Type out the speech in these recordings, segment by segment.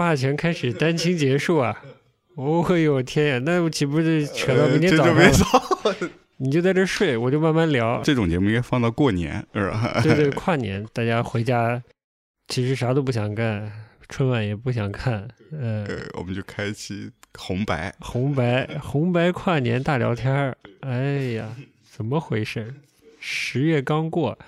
霸权开始，单亲结束啊！哦呦天呀，那岂不是扯到明天早上？你就在这睡，我就慢慢聊。这种节目应该放到过年，是吧？对对，跨年大家回家，其实啥都不想干，春晚也不想看，呃，呃，我们就开一期红白，红白红白跨年大聊天儿，哎呀，怎么回事？十月刚过，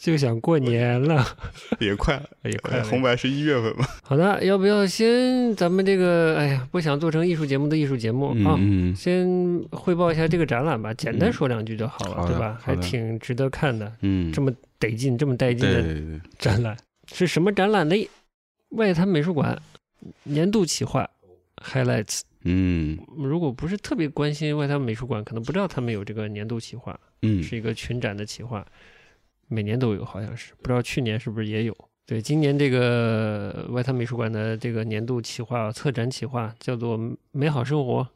就想过年了，也快了，也快了。呃红白是一月份嘛？好的，要不要先咱们这个？哎呀，不想做成艺术节目的艺术节目啊。嗯，先汇报一下这个展览吧，简单嗯说两句就好了，对吧？还挺值得看的，嗯，这么得劲、这么带劲的展览是什么展览呢？外滩美术馆年度企划 highlights。嗯如果不是特别关心外滩美术馆，可能不知道他们有这个年度企划，嗯，是一个群展的企划，每年都有，好像是，不知道去年是不是也有。对，今年这个外滩美术馆的这个年度企划策展企划叫做“美好生活”，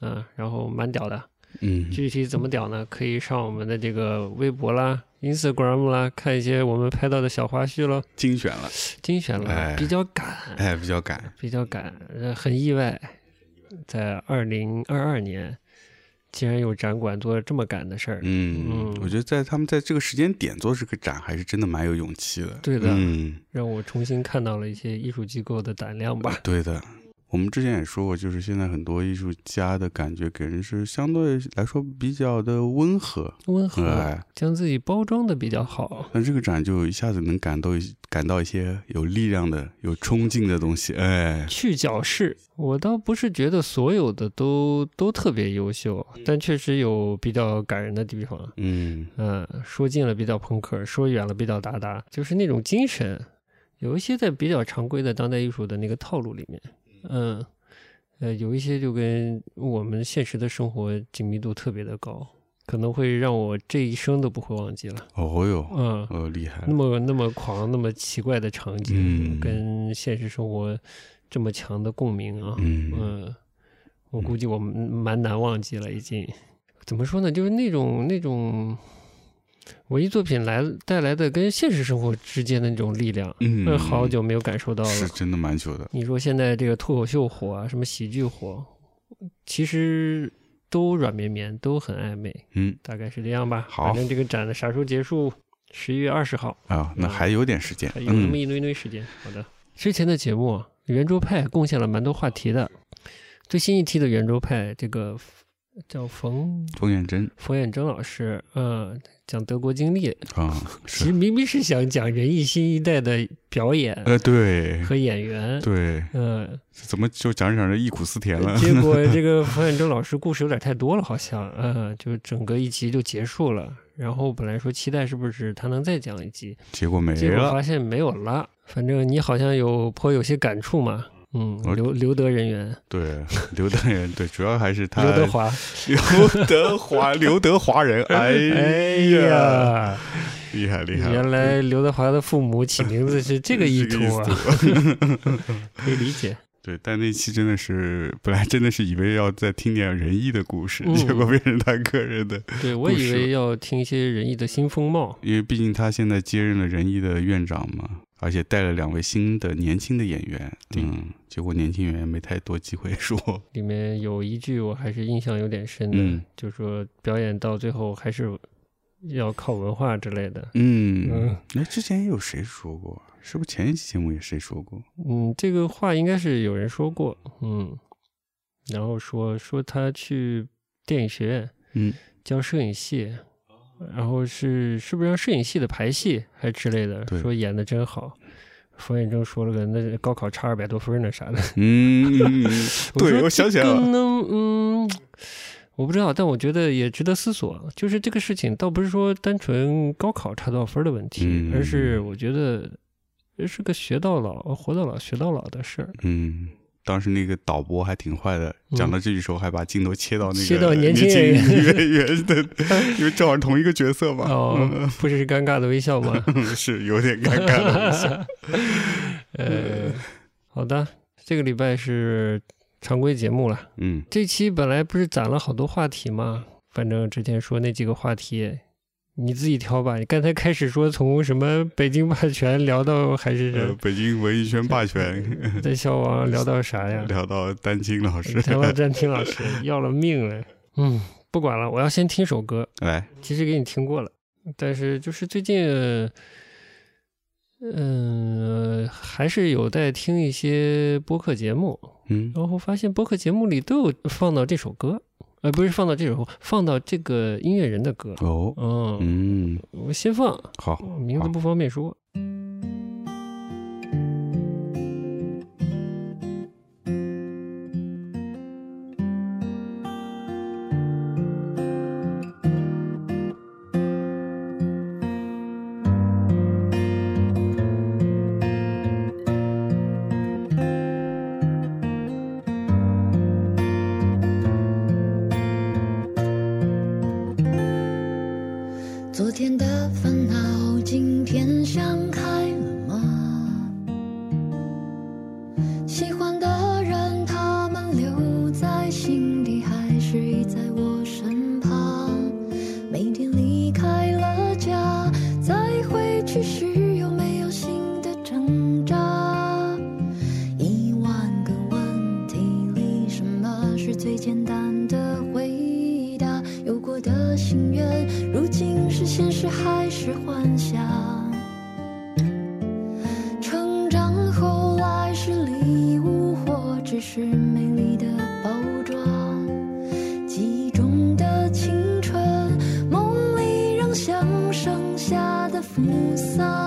嗯，然后蛮屌的。嗯，具体怎么屌呢？可以上我们的这个微博啦、Instagram 啦，看一些我们拍到的小花絮喽，精选了，精选了，哎比较赶，哎，比较赶，比较赶，呃，很意外，在二零二二年竟然有展馆做这么赶的事儿。嗯嗯，我觉得在他们在这个时间点做这个展，还是真的蛮有勇气的。对的嗯，让我重新看到了一些艺术机构的胆量吧。对的。我们之前也说过，就是现在很多艺术家的感觉给人是相对来说比较的温和，温和，哎，将自己包装的比较好。那这个展就一下子能感到一感到一些有力量的、有冲劲的东西，哎，去角式，我倒不是觉得所有的都都特别优秀，但确实有比较感人的地方。嗯嗯，说近了比较朋克，说远了比较达达，就是那种精神，有一些在比较常规的当代艺术的那个套路里面，嗯，呃，有一些就跟我们现实的生活紧密度特别的高，可能会让我这一生都不会忘记了。哦哟，嗯，哦厉害那，么那么狂、那么奇怪的场景，嗯跟现实生活这么强的共鸣啊，嗯嗯，我估计我们蛮难忘记了，已经。怎么说呢？就是那种那种文艺作品来带来的跟现实生活之间的那种力量，嗯呃好久没有感受到了。是真的蛮久的，你说现在这个脱口秀火啊，什么喜剧火，其实都软绵绵，都很暧昧，嗯大概是这样吧。好反正这个展的啥时候结束？十一月二十号。啊，那还有点时间还，有那么嗯一堆堆时间。好的，之前的节目啊圆桌派贡献了蛮多话题的。最新一期的圆桌派，这个叫冯冯远征冯远征老师，嗯，讲德国经历，啊，其实，明明是想讲仁义新一代的表演呃，对。和演员，对，嗯，怎么就讲着讲着忆苦思甜了？结果这个 冯远征老师故事有点太多了，好像，嗯，就整个一集就结束了。然后本来说期待是不是他能再讲一集，结果没结果了，发现没有了。反正你好像有颇有些感触嘛，嗯，我留留德人员，对，刘德人，对，主要还是他刘德，华，刘德华，刘德华人，哎哎呀，厉害厉害，原来刘德华的父母起名字是这个意图啊，可以理解。对，但那期真的是，本来真的是以为要再听点仁义的故事，嗯结果变成他个人的，对我以为要听一些仁义的新风貌，因为毕竟他现在接任了仁义的院长嘛，而且带了两位新的年轻的演员，嗯，结果年轻演员没太多机会说，里面有一句我还是印象有点深的，嗯就说表演到最后还是要靠文化之类的。嗯嗯，那之前也有谁说过？是不是前一期节目也谁说过？嗯，这个话应该是有人说过，嗯，然后说说他去电影学院嗯教摄影系，然后是是不是让摄影系的排戏还之类的，说演的真好。冯远征说了个那高考差二百多分呢啥的，嗯，对，我想起来了，呢，嗯，我不知道，但我觉得也值得思索。就是这个事情，倒不是说单纯高考差多少分的问题，嗯而是我觉得是个学到老、活到老、学到老的事儿。嗯。当时那个导播还挺坏的，嗯讲到这句时候还把镜头切到那个切到年年轻演员女演员的，因为正好同一个角色嘛。哦，不是尴尬的微笑吗？嗯，是有点尴尬的微笑。呃，好的，这个礼拜是常规节目了。嗯这期本来不是攒了好多话题吗？反正之前说那几个话题，你自己挑吧。你刚才开始说从什么北京霸权聊到还是呃，北京文艺圈霸权 在消亡聊到啥呀？聊到丹青老师，聊到丹青老师要了命了。嗯，不管了，我要先听首歌。来，其实给你听过了，但是就是最近，嗯、还是有在听一些播客节目，嗯然后发现播客节目里都有放到这首歌，呃，不是放到这首，放到这个音乐人的歌。哦，嗯，嗯，我先放，好，好名字不方便说。是美丽的包装？记忆中的青春，梦里仍像盛夏的扶桑。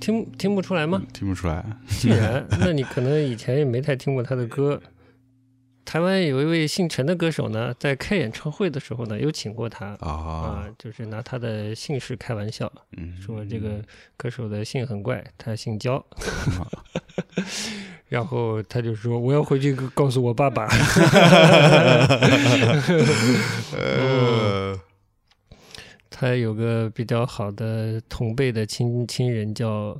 听听不出来吗？听不出来。既然，那你可能以前也没太听过他的歌。台湾有一位姓陈的歌手呢，在开演唱会的时候呢，有请过他啊啊，，就是拿他的姓氏开玩笑，嗯，说这个歌手的姓很怪，他姓焦。然后他就说：“我要回去告诉我爸爸。呃，他有个比较好的同辈的亲亲人叫，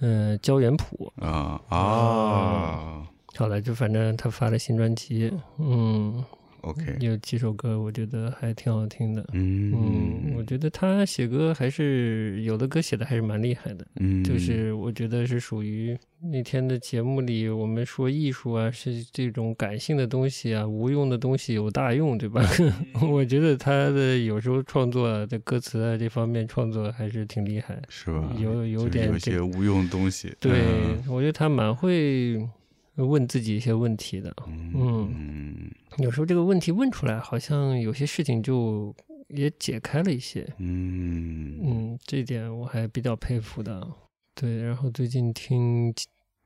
嗯、焦元溥。啊啊，好了就反正他发了新专辑，嗯，OK，有几首歌我觉得还挺好听的。嗯嗯，我觉得他写歌还是有的歌写的还是蛮厉害的。嗯，就是我觉得是属于那天的节目里，我们说艺术啊，是这种感性的东西啊，无用的东西有大用，对吧？我觉得他的有时候创作啊在歌词啊这方面创作还是挺厉害，是吧？有有点这些无用东西。对嗯，我觉得他蛮会问自己一些问题的。嗯有时候这个问题问出来，好像有些事情就也解开了一些。嗯。嗯，这一点我还比较佩服的。对，然后最近听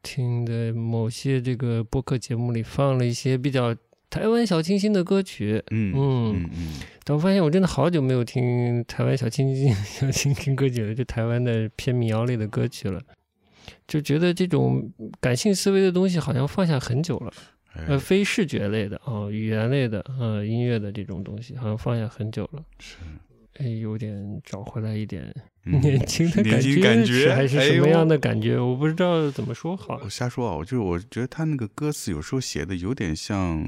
听的某些这个播客节目里放了一些比较台湾小清新的歌曲，嗯嗯。嗯嗯。但我发现我真的好久没有听台湾小清新 小清新歌曲了，就台湾的偏民谣类的歌曲了，就觉得这种感性思维的东西好像放下很久了。非视觉类的哦，语言类的，呃，音乐的这种东西，好像放下很久了。是哎，有点找回来一点嗯 年轻的感觉，感觉还是什么样的感觉？我不知道怎么说好我。瞎说啊，我就是我觉得他那个歌词有时候写的有点像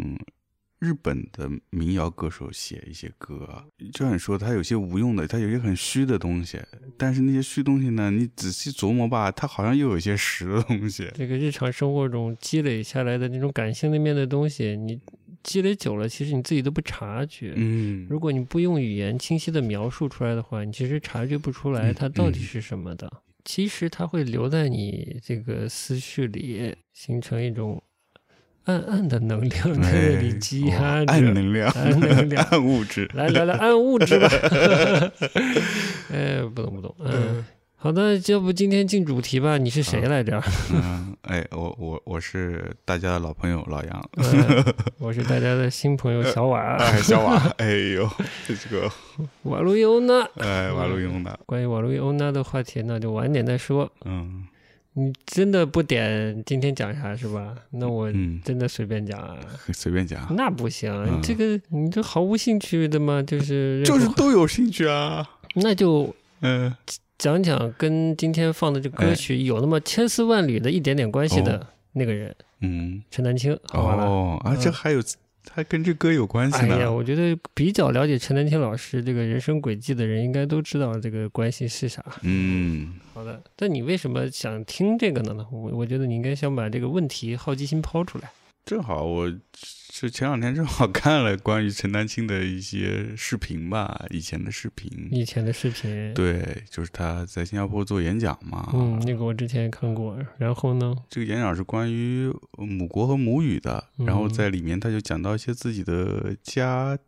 日本的民谣歌手写一些歌啊，就像你说，他有些无用的，他有些很虚的东西，但是那些虚东西呢，你仔细琢磨吧，它好像又有一些实的东西。这个日常生活中积累下来的那种感性那面的东西，你积累久了，其实你自己都不察觉。嗯，如果你不用语言清晰的描述出来的话，你其实察觉不出来嗯它到底嗯是什么的。其实它会留在你这个思绪里，形成一种暗暗的能量在那里积哎压着。哦暗能量，暗能量暗物质。来聊聊暗物质吧。哎，不懂不懂。嗯，好的，要不今天进主题吧？你是谁来着？嗯，哎，我我我是大家的老朋友老杨，嗯我是大家的新朋友小瓦，哎，小瓦，哎呦，这个瓦路易欧娜。哎，瓦路易欧娜，关于瓦路易欧娜的话题，那就晚点再说。嗯你真的不点今天讲啥是吧？那我嗯，真的随便讲啊。随便讲，那不行，嗯。这个你这毫无兴趣的吗？就是就是都有兴趣啊，那就嗯。讲讲跟今天放的这歌曲有那么千丝万缕的一点点关系的那个人，嗯，陈丹青，好吧？啊，这嗯。还有还跟这歌有关系呢哎呀，我觉得比较了解陈丹青老师这个人生轨迹的人，应该都知道这个关系是啥。嗯，好的，但你为什么想听这个呢？我我觉得你应该想把这个问题好奇心抛出来。正好我是前两天正好看了关于陈丹青的一些视频吧，以前的视频，以前的视频，对，就是他在新加坡做演讲嘛，嗯，那个我之前也看过。然后呢，这个演讲是关于母国和母语的，然后嗯在里面他就讲到一些自己的家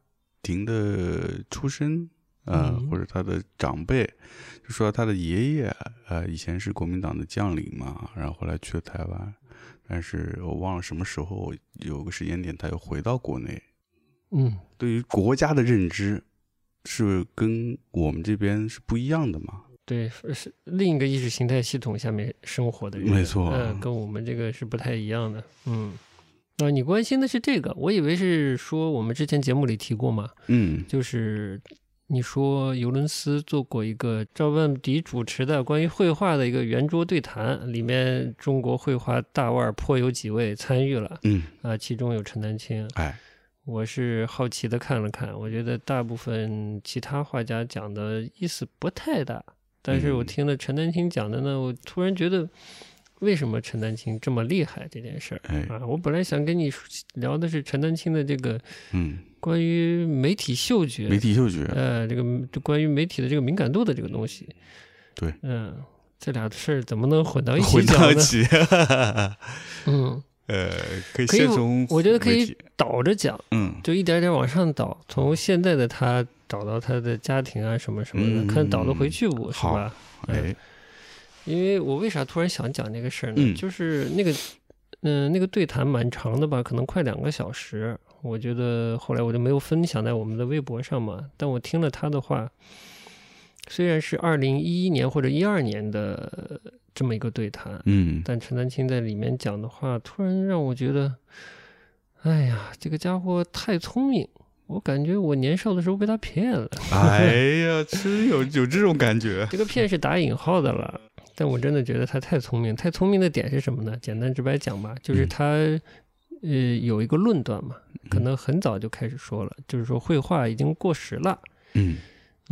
庭的出身，呃，嗯。或者他的长辈，就说他的爷爷，呃，以前是国民党的将领嘛，然后后来去了台湾，但是我忘了什么时候有个时间点他又回到国内，嗯，对于国家的认知是跟我们这边是不一样的嘛，对，是另一个意识形态系统下面生活的人，没错嗯，跟我们这个是不太一样的，嗯。啊，你关心的是这个，我以为是说我们之前节目里提过嘛，嗯。就是你说尤伦斯做过一个赵万迪主持的关于绘画的一个圆桌对谈，里面中国绘画大腕颇有几位参与了嗯，啊，其中有陈丹青。哎，我是好奇的看了看，我觉得大部分其他画家讲的意思不太大，但是我嗯听了陈丹青讲的呢，我突然觉得。为什么陈丹青这么厉害这件事儿哎，啊？我本来想跟你聊的是陈丹青的这个嗯，关于媒体嗅觉，媒体嗅觉，呃，这个就关于媒体的这个敏感度的这个东西，对，嗯，这俩事儿怎么能混到一起混到讲呢？一起，嗯，呃，可以先从我觉得可以倒着讲，嗯。就一点点往上倒，从现在的他找到他的家庭啊什么什么的，嗯。看倒得回去不是好。吧？哎。因为我为啥突然想讲这个事儿呢？嗯。就是那个，嗯、那个对谈蛮长的吧，可能快两个小时。我觉得后来我就没有分享在我们的微博上嘛，但我听了他的话，虽然是二零一一年或者一二年的这么一个对谈，嗯但陈丹青在里面讲的话，突然让我觉得，哎呀，这个家伙太聪明。我感觉我年少的时候被他骗了，哎呀，是有有这种感觉，这个骗是打引号的了。但我真的觉得他太聪明，太聪明的点是什么呢？简单直白讲吧，就是嗯他，呃，有一个论断嘛，可能很早就开始说了，就是说绘画已经过时了。嗯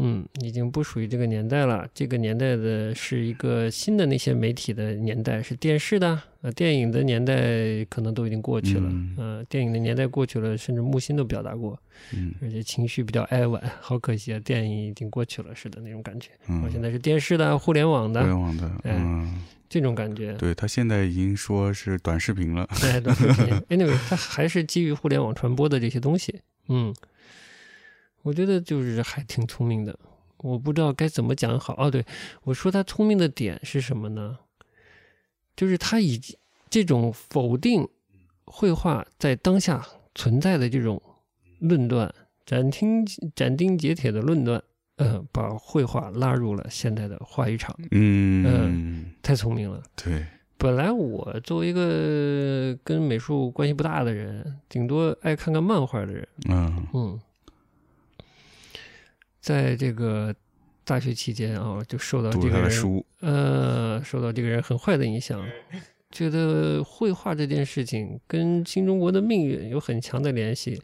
嗯，已经不属于这个年代了。这个年代的是一个新的那些媒体的年代，是电视的，呃，电影的年代可能都已经过去了。嗯呃，电影的年代过去了，甚至木心都表达过，嗯而且情绪比较哀婉，好可惜啊，电影已经过去了似的那种感觉。嗯，我现在是电视的、互联网的互的联网的，哎嗯，这种感觉。对他现在已经说是短视频了，哎，短视频，anyway，它还是基于互联网传播的这些东西。嗯，我觉得就是还挺聪明的。我不知道该怎么讲好。哦，对，我说他聪明的点是什么呢？就是他以这种否定绘画在当下存在的这种论断，斩钉斩钉截铁的论断，呃，把绘画拉入了现代的话语场，嗯，太聪明了。对，本来我作为一个跟美术关系不大的人，顶多爱看看漫画的人，嗯嗯，在这个大学期间啊，就受到这个人，呃，受到这个人很坏的影响，觉得绘画这件事情跟新中国的命运有很强的联系，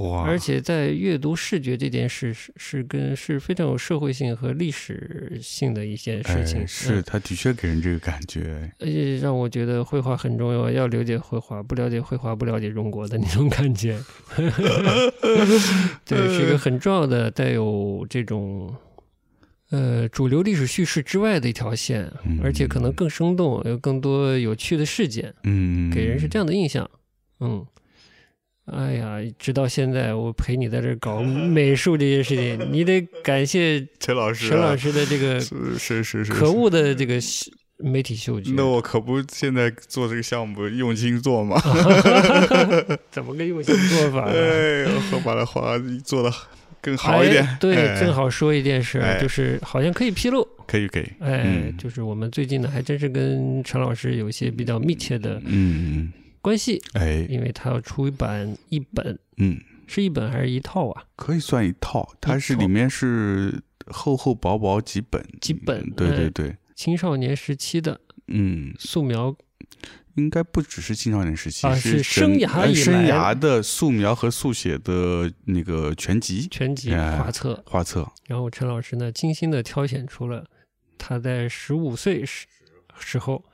哇，而且在阅读视觉这件事是是跟是非常有社会性和历史性的一件事情，哎，是嗯。他的确给人这个感觉，而且让我觉得绘画很重要，要了解绘画，不了解绘画不了解中国的那种感觉。对，是一个很重要的带有这种呃主流历史叙事之外的一条线，嗯而且可能更生动，有更多有趣的事件，嗯，给人是这样的印象。嗯。哎呀，直到现在，我陪你在这搞 美术这件事情，你得感谢 陈老师，陈老师的这个 是是是是，可恶的这个媒体嗅觉。那我可不现在做这个项目用心做嘛，怎么个用心做法呢？哎，我把它画做的更好一点。哎，对，哎。正好说一件事，哎。就是好像可以披露。可以可以，哎，嗯。就是我们最近呢，还真是跟陈老师有一些比较密切的嗯嗯，关系，哎，因为他要出一版一本，嗯，是一本还是一套啊？可以算一套，它是里面是厚厚薄薄几本，几本对哎。对对，青少年时期的嗯，素描，应该不只是青少年时期，啊是是生涯生涯的素描和速写的那个全集全集哎画册。画册，然后陈老师呢，精心的挑选出了他在十五岁时时候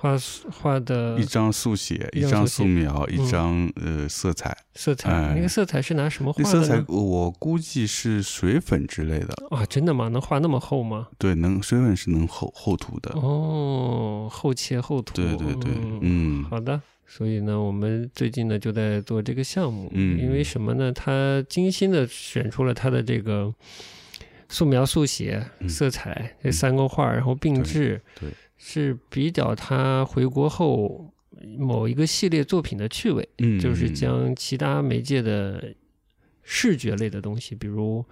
画画的一张速写，一一张素描，嗯一张呃色彩。色彩。哎那个色彩是拿什么画那色彩的呢？我估计是水粉之类的，啊，真的吗？能画那么厚吗？对，能水粉是能厚厚涂的。哦，厚切厚涂。对对对，嗯嗯好的。所以呢，我们最近呢就在做这个项目，嗯因为什么呢？他精心的选出了他的这个素描、速写、嗯色彩这三个画，然后并置，对对是比较他回国后某一个系列作品的趣味，嗯，就是将其他媒介的视觉类的东西，比如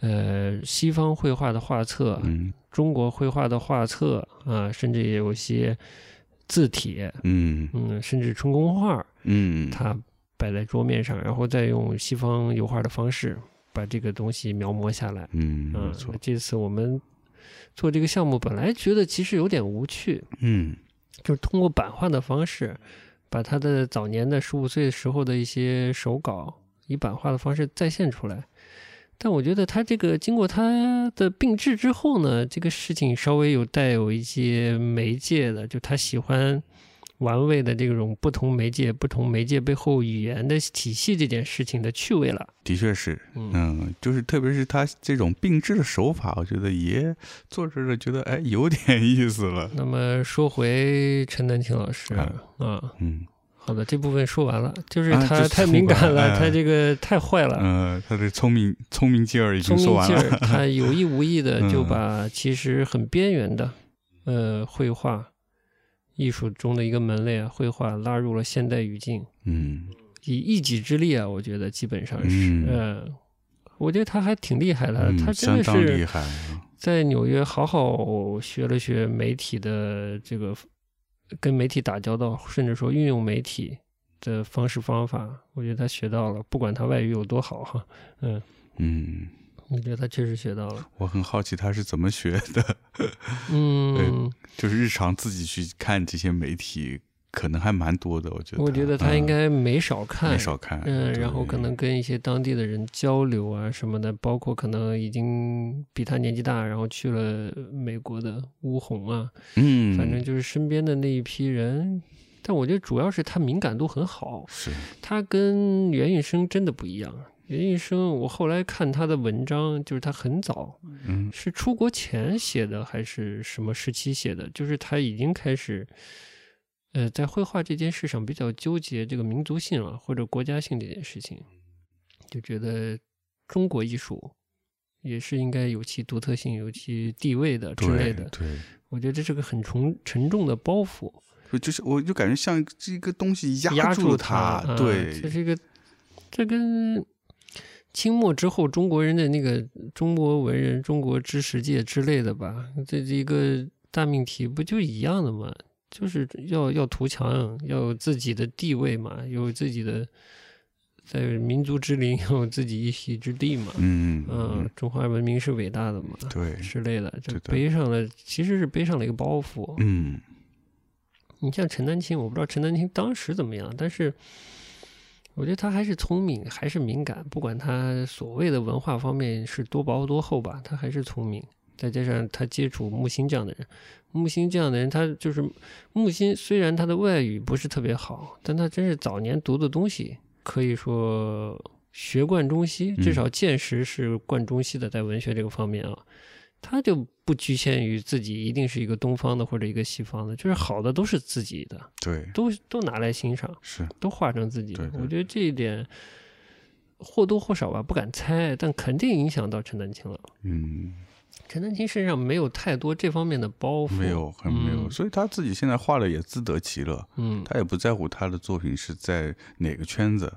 呃西方绘画的画册，嗯。中国绘画的画册啊，甚至也有些字帖，嗯。嗯，甚至春宫画，嗯，它摆在桌面上，然后再用西方油画的方式把这个东西描摹下来。嗯嗯没错，，这次我们做这个项目，本来觉得其实有点无趣，嗯就是通过版画的方式，把他的早年的十五岁时候的一些手稿，以版画的方式再现出来。但我觉得他这个经过他的病治之后呢，这个事情稍微有带有一些媒介的，就他喜欢玩味的这种不同媒介、不同媒介背后语言的体系这件事情的趣味了。的确是，嗯。嗯，就是特别是他这种并置的手法，我觉得也做着着觉得哎有点意思了，那么说回陈丹青老师啊。啊，嗯。好的，这部分说完了，就是他太敏感了，他这个太坏了。嗯，他的聪明聪明劲儿已聪经说完明劲儿，了，他有意无意的 就嗯把其实很边缘的，呃，绘画艺术中的一个门类啊，绘画拉入了现代语境，嗯。以一己之力啊，我觉得基本上是，嗯。呃，我觉得他还挺厉害的，嗯，他真的是厉害，啊在纽约好好学了学媒体的这个跟媒体打交道，甚至说运用媒体的方式方法，我觉得他学到了，不管他外语有多好哈，嗯，嗯。我觉得他确实学到了。我很好奇他是怎么学的，嗯，就是日常自己去看这些媒体，可能还蛮多的，我觉得。我觉得他应该没少看，没少看。嗯，然后可能跟一些当地的人交流啊什么的，包括可能已经比他年纪大，然后去了美国的乌红啊，嗯，反正就是身边的那一批人。但我觉得主要是他敏感度很好，是他跟袁运生真的不一样。袁运生，我后来看他的文章，就是他很早，嗯是出国前写的还是什么时期写的？就是他已经开始，呃，在绘画这件事上比较纠结这个民族性啊，或者国家性这件事情，就觉得中国艺术也是应该有其独特性、有其地位的之类的。对对，我觉得这是个很重沉重的包袱，就就是我就感觉像这个东西压住了他。啊对，这是一个，这跟清末之后中国人的那个中国文人、中国知识界之类的吧，这是一个大命题，不就一样的吗？就是要要图强，要有自己的地位嘛，有自己的在民族之林 有自己一席之地嘛。嗯嗯，中华文明是伟大的嘛，对，之类的，这背上了其实是背上了一个包袱。嗯你像陈丹青，我不知道陈丹青当时怎么样，但是我觉得他还是聪明，还是敏感。不管他所谓的文化方面是多薄多厚吧，他还是聪明。再加上他接触木心这样的人，木心这样的人，他就是木心。虽然他的外语不是特别好，但他真是早年读的东西，可以说学贯中西，至少见识是贯中西的，在文学这个方面啊。他就不局限于自己一定是一个东方的或者一个西方的，就是好的都是自己的，对，都都拿来欣赏，是。都画成自己的对。对。我觉得这一点或多或少吧，不敢猜，但肯定影响到陈丹青了。嗯。陈丹青身上没有太多这方面的包袱，没有很没有，嗯。所以他自己现在画的也自得其乐，嗯，他也不在乎他的作品是在哪个圈子，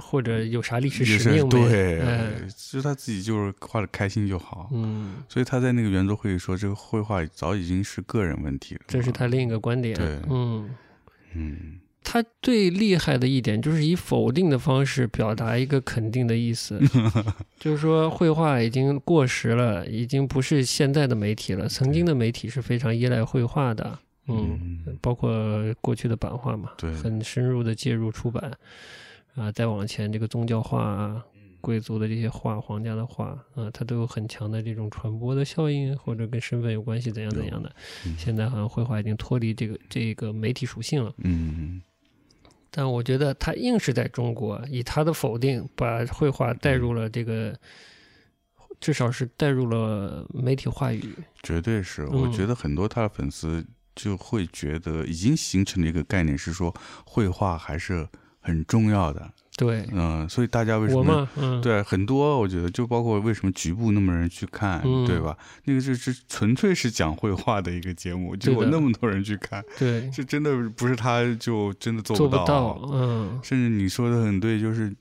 或者有啥历史使命没？对，哎就是他自己就是画的开心就好。嗯，所以他在那个圆桌会议说，这个绘画早已经是个人问题了。这是他另一个观点。对嗯。嗯他最厉害的一点就是以否定的方式表达一个肯定的意思，就是说绘画已经过时了，已经不是现在的媒体了。曾经的媒体是非常依赖绘画的，嗯，嗯包括过去的版画嘛，对很深入的介入出版啊，再往前这个宗教画啊。贵族的这些画，皇家的画啊，它都有很强的这种传播的效应，或者跟身份有关系，怎样怎样的。嗯现在好像绘画已经脱离这个这个媒体属性了。嗯但我觉得他硬是在中国以他的否定把绘画带入了这个，至少是带入了媒体话语。绝对是。嗯我觉得很多他的粉丝就会觉得已经形成了一个概念，是说绘画还是很重要的。对，嗯，所以大家为什么？对，很多我觉得就包括为什么局部那么多人去看，嗯对吧？那个就是纯粹是讲绘画的一个节目，结果那么多人去看，对，是真的不是他就真的做不到，嗯，甚至你说的很对，就是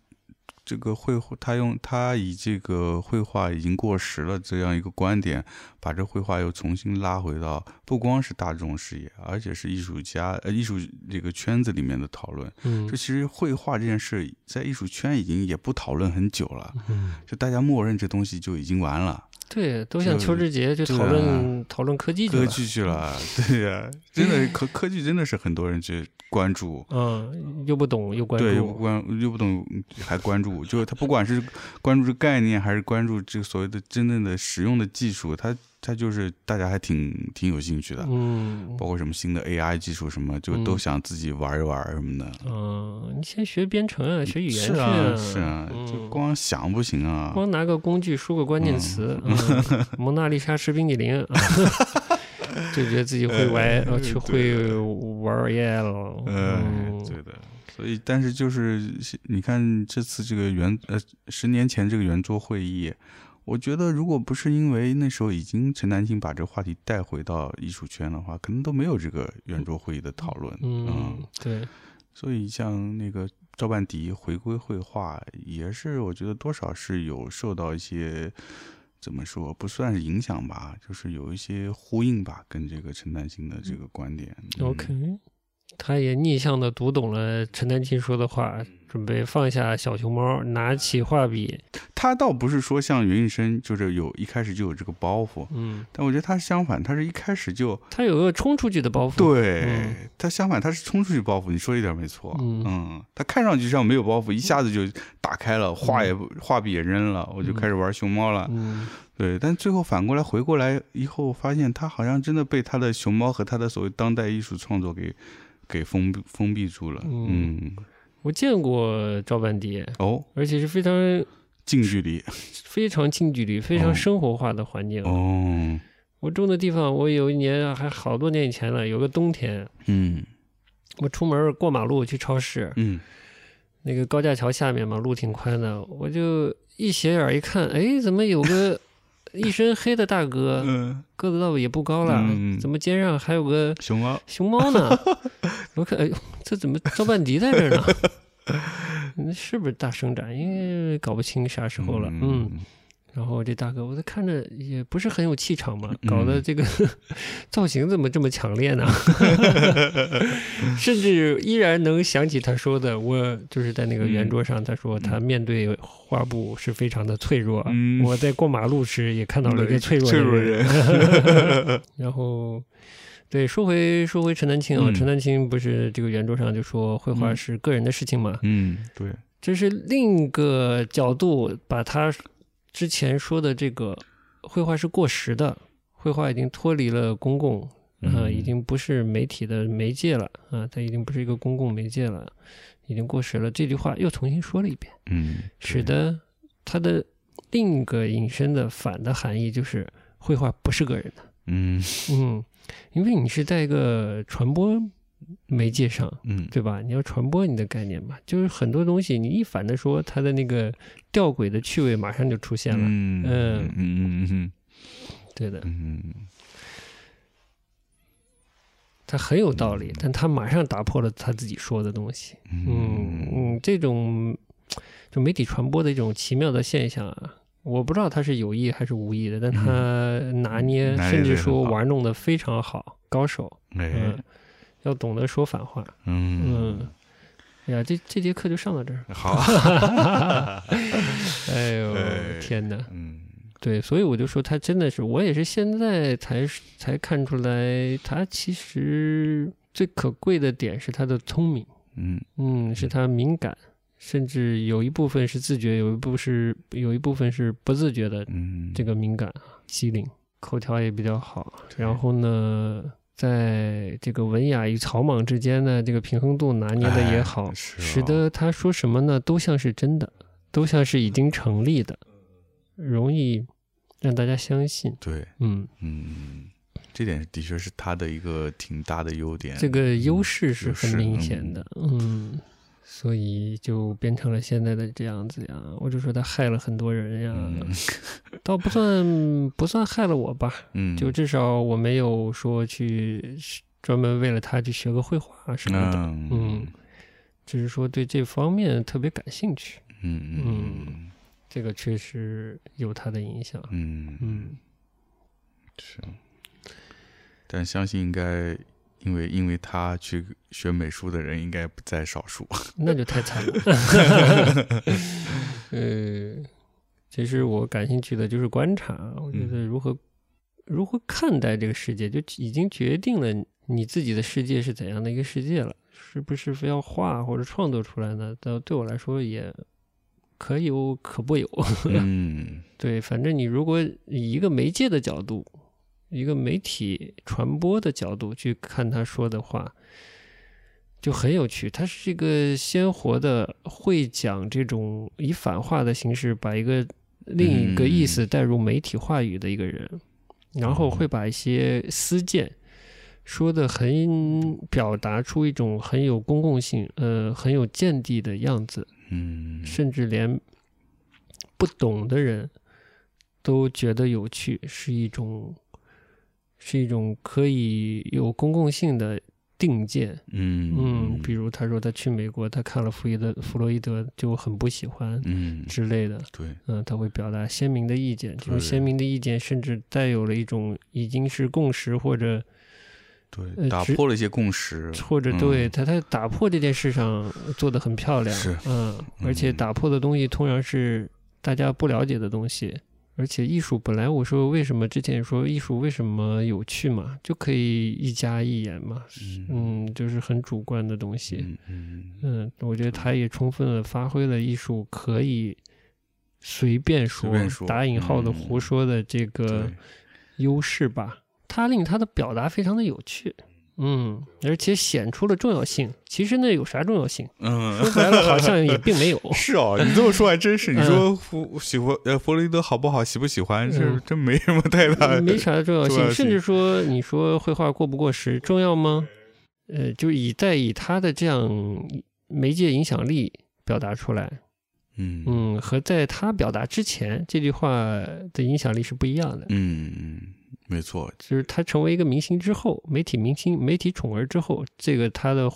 这个绘画他用他以这个绘画已经过时了这样一个观点，把这绘画又重新拉回到不光是大众视野，而且是艺术家呃艺术这个圈子里面的讨论。嗯就其实绘画这件事在艺术圈已经也不讨论很久了，嗯，就大家默认这东西就已经完了，对，都像就邱志杰就讨论啊讨论科技去科了，技去了，对呀、真的 科科技真的是很多人去关注。嗯，又不懂又关对，又不又不懂，还关注，就是他不管是关注这概念，还是关注这个所谓的真正的使用的技术，他他就是大家还挺挺有兴趣的，嗯包括什么新的 AI 技术什么，就嗯都想自己玩一玩什么的。嗯，你先学编程啊，学语言去是啊，是啊，嗯就光想不行啊。光拿个工具输个关键词，嗯蒙娜丽莎吃冰激凌，啊 就觉得自己会玩，呃，去会玩耶了。呃，嗯对的。所以，但是就是你看这次这个圆呃十年前这个圆桌会议，我觉得如果不是因为那时候已经陈丹青把这个话题带回到艺术圈的话，可能都没有这个圆桌会议的讨论。嗯，对，所以像那个赵半迪回归绘画，也是我觉得多少是有受到一些怎么说，不算是影响吧，就是有一些呼应吧，跟这个陈丹青的这个观点。嗯 OK，他也逆向的读懂了陈丹青说的话，准备放下小熊猫，拿起画笔，他倒不是说像袁医生，就是有一开始就有这个包袱，嗯，但我觉得他相反，他是一开始就他有个冲出去的包袱，对、嗯。他相反，他是冲出去包袱。你说一点没错，嗯。他看上去像没有包袱，一下子就打开了，画也不画笔也扔了，我就开始玩熊猫了。嗯。对，但最后反过来回过来以后，发现他好像真的被他的熊猫和他的所谓当代艺术创作给给封闭封闭住了。嗯。嗯，我见过赵半蝶，哦，而且是非常近距离，非常近距离、非常哦生活化的环境。哦，我种的地方，我有一年还好多年以前了，有个冬天，嗯。我出门过马路去超市，嗯。那个高架桥下面嘛，路挺宽的，我就一斜眼一看，哎，怎么有个一身黑的大哥，嗯，个子倒也不高了，嗯怎么肩上还有个熊猫，熊猫呢？我看，哎呦，这怎么赵半迪在这儿呢？那 是不是大生长？因为搞不清啥时候了。嗯，然后这大哥，我这看着也不是很有气场嘛，搞得嗯这个 造型怎么这么强烈呢？甚至依然能想起他说的，我就是在那个圆桌上，他说他面对画布是非常的脆弱。嗯我在过马路时也看到了一个脆弱的人。人，然后，对，说回说回陈丹青啊，嗯陈丹青不是这个圆桌上就说绘画嗯是个人的事情嘛？嗯，对，这是另一个角度，把他之前说的这个绘画是过时的，绘画已经脱离了公共，啊、嗯已经不是媒体的媒介了，啊，它已经不是一个公共媒介了，已经过时了。这句话又重新说了一遍，嗯，使得它的另一个引申的反的含义就是，绘画不是个人的。嗯嗯，因为你是在一个传播媒介上，嗯对吧？你要传播你的概念嘛，就是很多东西你一反的说，它的那个吊诡的趣味马上就出现了。嗯嗯嗯嗯对的，嗯他很有道理，但他马上打破了他自己说的东西。嗯嗯，这种就媒体传播的一种奇妙的现象啊。我不知道他是有意还是无意的，但他拿捏，嗯甚至说玩弄的非常好，高手。哎嗯，要懂得说反话。嗯嗯，哎呀，这这节课就上到这儿。好，哎呦哎天哪！嗯对，所以我就说他真的是，我也是现在才才看出来，他其实最可贵的点是他的聪明，嗯嗯，是他敏感，甚至有一部分是自觉，有一部是有一部分是不自觉的嗯，这个敏感机灵，口条也比较好，然后呢。在这个文雅与草莽之间呢，这个平衡度拿捏的也好，使哦得他说什么呢，都像是真的，都像是已经成立的，容易让大家相信。对，嗯，嗯，这点的确是他的一个挺大的优点。这个优势是很明显的。嗯，所以就变成了现在的这样子呀。我就说他害了很多人呀，嗯 倒不算不算害了我吧，嗯，就至少我没有说去专门为了他去学个绘画什么的，嗯嗯只是说对这方面特别感兴趣。嗯嗯这个确实有他的影响。嗯嗯，是，但相信应该因为因为他去学美术的人应该不在少数。那就太惨了。呃，其实我感兴趣的就是观察，我觉得如何、如何看待这个世界，就已经决定了你自己的世界是怎样的一个世界了。是不是非要画或者创作出来呢？到对我来说也可有可不有。嗯对，反正你如果以一个媒介的角度，一个媒体传播的角度去看他说的话，就很有趣。他是一个鲜活的，会讲这种以反话的形式把一个另一个意思带入媒体话语的一个人，然后会把一些私见说的很表达出一种很有公共性，呃，很有见地的样子。嗯甚至连不懂的人都觉得有趣，是一种是一种可以有公共性的定见。嗯嗯，比如他说他去美国，他看了弗伊德弗洛伊德就很不喜欢嗯之类的。对嗯，他会表达鲜明的意见，这种鲜明的意见甚至带有了一种已经是共识或者对，打破了一些共识，或者对嗯他他打破这件事上做得很漂亮，是嗯，而且嗯打破的东西通常是大家不了解的东西。而且艺术本来我说为什么之前也说艺术为什么有趣嘛，就可以一加一眼嘛，嗯，就是很主观的东西。嗯嗯嗯，我觉得他也充分的发挥了艺术可以随便说、打引号的嗯胡说的这个优势吧。他令他的表达非常的有趣，嗯，而且显出了重要性。其实那有啥重要性？嗯。说白了，好像也并没有 是哦，你这么说还真是。你嗯说弗喜欢呃弗洛伊德好不好，喜不喜欢，这嗯真没什么太大的。没啥重要性。重要性甚至说，你说绘画过不过时重要吗？呃，就以在以他的这样媒介影响力表达出来，嗯嗯，和在他表达之前这句话的影响力是不一样的。嗯嗯，没错，就是他成为一个明星之后，媒体明星、媒体宠儿之后，这个他的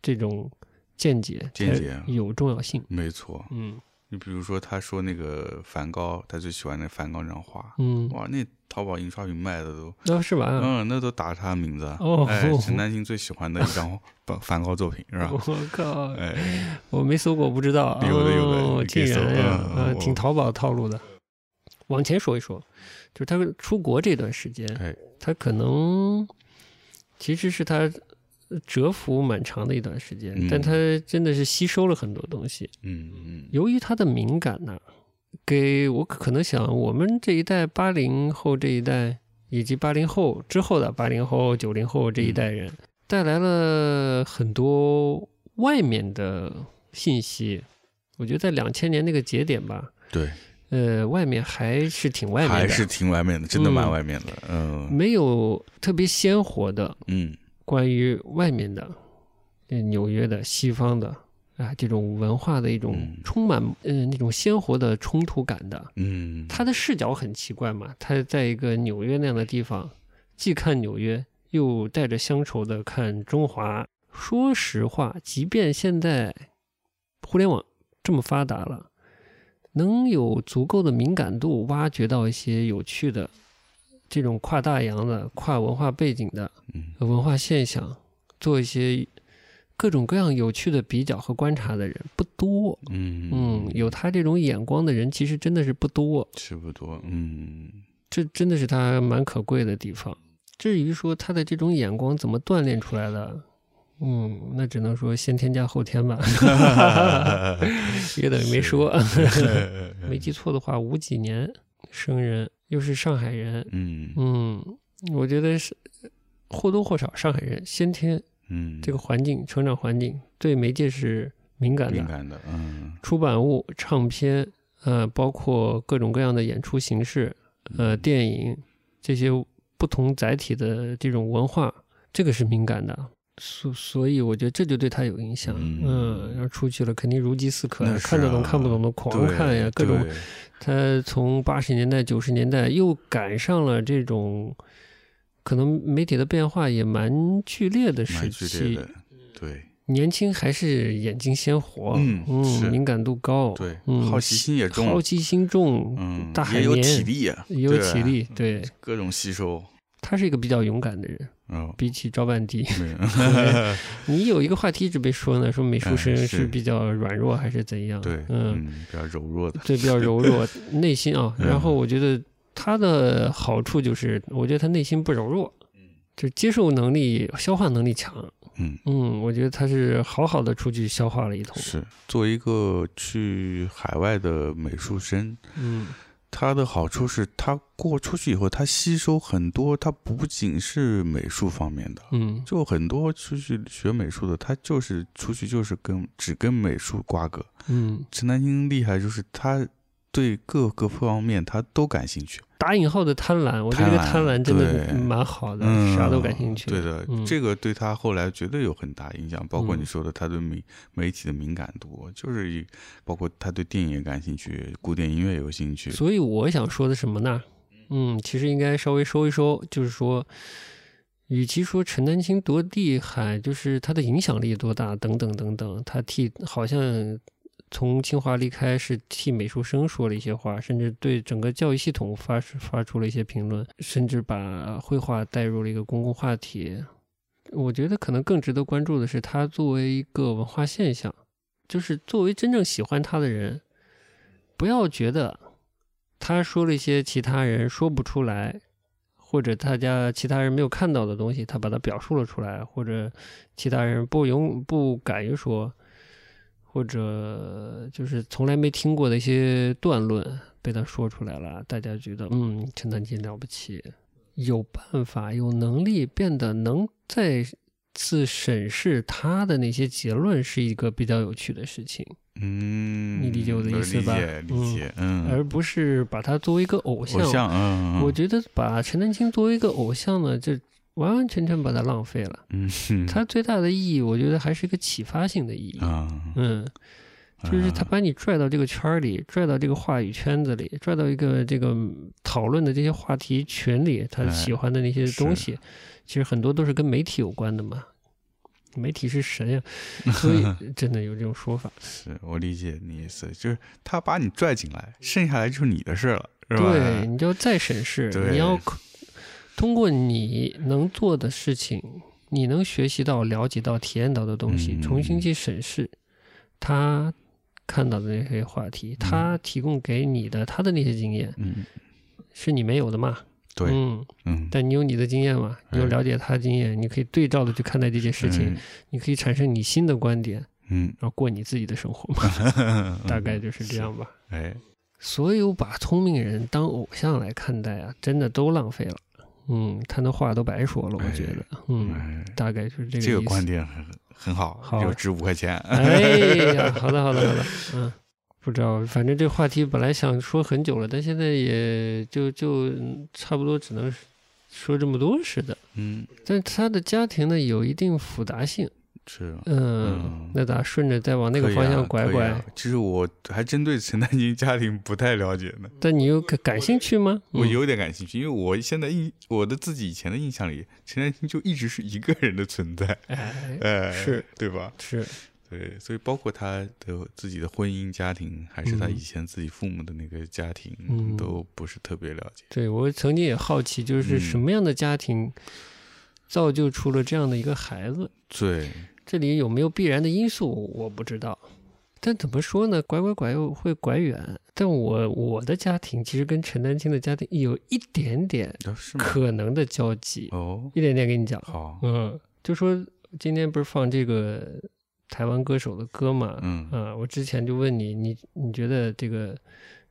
这种见解见解有重要性。没错。嗯你比如说，他说那个梵高，他最喜欢那梵高那张画，嗯，哇，那淘宝印刷品卖的都，那、是吧？嗯，那都打他名字。哦哎，陈 丹青最喜欢的一张梵梵高作品是吧？我靠，哎，我没搜过，不知道。有的有的竟然呀，挺淘宝套路的。往前说一说，就是他出国这段时间，哎，他可能其实是他蛰伏蛮长的一段时间，嗯但他真的是吸收了很多东西。嗯嗯由于他的敏感呢，给我可能想我们这一代八零后这一代，以及八零后之后的八零后、九零后这一代人，带来了很多外面的信息。我觉得在两千年那个节点吧，对，呃，外面还是挺外面的，还是挺外面的，真的蛮嗯外面的。嗯没有特别鲜活的嗯关于外面的，呃，纽约的、西方的啊，这种文化的一种嗯充满嗯、那种鲜活的冲突感的。嗯，他的视角很奇怪嘛，他在一个纽约那样的地方，既看纽约，又带着乡愁的看中华。说实话，即便现在互联网这么发达了，能有足够的敏感度挖掘到一些有趣的这种跨大洋的、跨文化背景的嗯文化现象，做一些各种各样有趣的比较和观察的人不多。嗯嗯，有他这种眼光的人，其实真的是不多。是不多。嗯这真的是他蛮可贵的地方。至于说他的这种眼光怎么锻炼出来的，嗯，那只能说先天加后天吧，也等于没说。没记错的话，五几年生人，又是上海人，嗯嗯，我觉得是或多或少上海人先天嗯，这个环境、成长环境对媒介是敏感的，敏感的，嗯出版物、唱片，呃，包括各种各样的演出形式，呃，电影这些不同载体的这种文化，这个是敏感的。所所以，我觉得这就对他有影响。嗯嗯，然后出去了，肯定如饥似渴看得懂啊看不懂的狂看呀，各种。他从八十年代、九十年代又赶上了这种可能媒体的变化也蛮剧烈的时蛮剧期烈。的，对年轻还是眼睛鲜活，嗯是敏感度高，对，嗯，好奇心也重，好奇心重，嗯，大海也有绵体力啊，也有对体力，对，各种吸收，他是一个比较勇敢的人，嗯，比起赵半迪，你有一个话题一直被说呢，说美术生嗯是。是比较软弱还是怎样？对，嗯，嗯，比较柔弱的，对，比较柔弱，内心啊，嗯。然后我觉得他的好处就是，我觉得他内心不柔弱，就接受能力、消化能力强。嗯，嗯，我觉得他是好好的出去消化了一通。是作为一个去海外的美术生，嗯它的好处是，他过出去以后，他吸收很多，他不仅是美术方面的，嗯就很多出去学美术的，他就是出去就是跟只跟美术瓜葛。嗯，陈丹青厉害就是他对各个方面他都感兴趣，打引号的贪婪，我觉得这个贪婪真的蛮好的，嗯，啥都感兴趣。对的，嗯这个对他后来绝对有很大影响，包括嗯你说的他对媒媒体的敏感度，就是包括他对电影也感兴趣，古典音乐有兴趣。所以我想说的什么呢？嗯，其实应该稍微收一收，就是说，与其说陈丹青多厉害，就是他的影响力多大，等等等等，他替好像从清华离开是替美术生说了一些话，甚至对整个教育系统发发出了一些评论，甚至把绘画带入了一个公共话题。我觉得可能更值得关注的是，他作为一个文化现象，就是作为真正喜欢他的人，不要觉得他说了一些其他人说不出来，或者大家其他人没有看到的东西，他把它表述了出来，或者其他人不勇不敢于说，或者就是从来没听过的一些断论被他说出来了，大家觉得嗯，陈丹青了不起。有办法、有能力变得能再次审视他的那些结论，是一个比较有趣的事情，嗯，你理解我的意思吧理解理解，嗯，而不是把他作为一个偶像。偶像，嗯，嗯我觉得把陈丹青作为一个偶像呢，就完完全全把它浪费了。嗯，嗯他最大的意义，我觉得还是一个启发性的意义。啊，嗯，就是他把你拽到这个圈儿里，拽到这个话语圈子里，拽到一个这个讨论的这些话题群里，他哎喜欢的那些东是西，其实很多都是跟媒体有关的嘛。媒体是神呀，所以真的有这种说法。是我理解你意思，就是他把你拽进来，剩下来就是你的事了，是吧？对，你就再审视，你要可通过你能做的事情，你能学习到、了解到、体验到的东西，嗯重新去审视他看到的那些话题，他提供给你的他的那些经验，嗯，是你没有的嘛？对，嗯，嗯，但你有你的经验嘛？你有哎了解他的经验，你可以对照的去看待这件事情，你可以产生你新的观点，嗯，然后过你自己的生活嘛。嗯，大概就是这样吧。哎，所有把聪明人当偶像来看待啊，真的都浪费了。嗯，他那话都白说了，我觉得。嗯，哎，大概就是这个这个观点很很好，好就值五块钱。哎呀，好的，好的，好的。嗯，不知道，反正这话题本来想说很久了，但现在也就就嗯差不多只能说这么多似的。嗯，但他的家庭呢，有一定复杂性。是。嗯，嗯那咋顺着再往那个方向拐拐？啊其实我还真对陈丹青家庭不太了解呢，但你又感感兴趣吗？嗯我有点感兴趣，因为我现在印我的自己以前的印象里，陈丹青就一直是一个人的存在，哎，哎，是对吧？是，对，所以包括他的自己的婚姻家庭，还是他嗯以前自己父母的那个家庭，嗯都不是特别了解。对我曾经也好奇，就是嗯什么样的家庭造就出了这样的一个孩子？对，这里有没有必然的因素，我不知道。但怎么说呢？拐拐拐又会拐远。但我我的家庭其实跟陈丹青的家庭有一点点？可能的交集，哦，一点点跟你讲。好，嗯，就说今天不是放这个台湾歌手的歌嘛？嗯啊，我之前就问你，你你觉得这个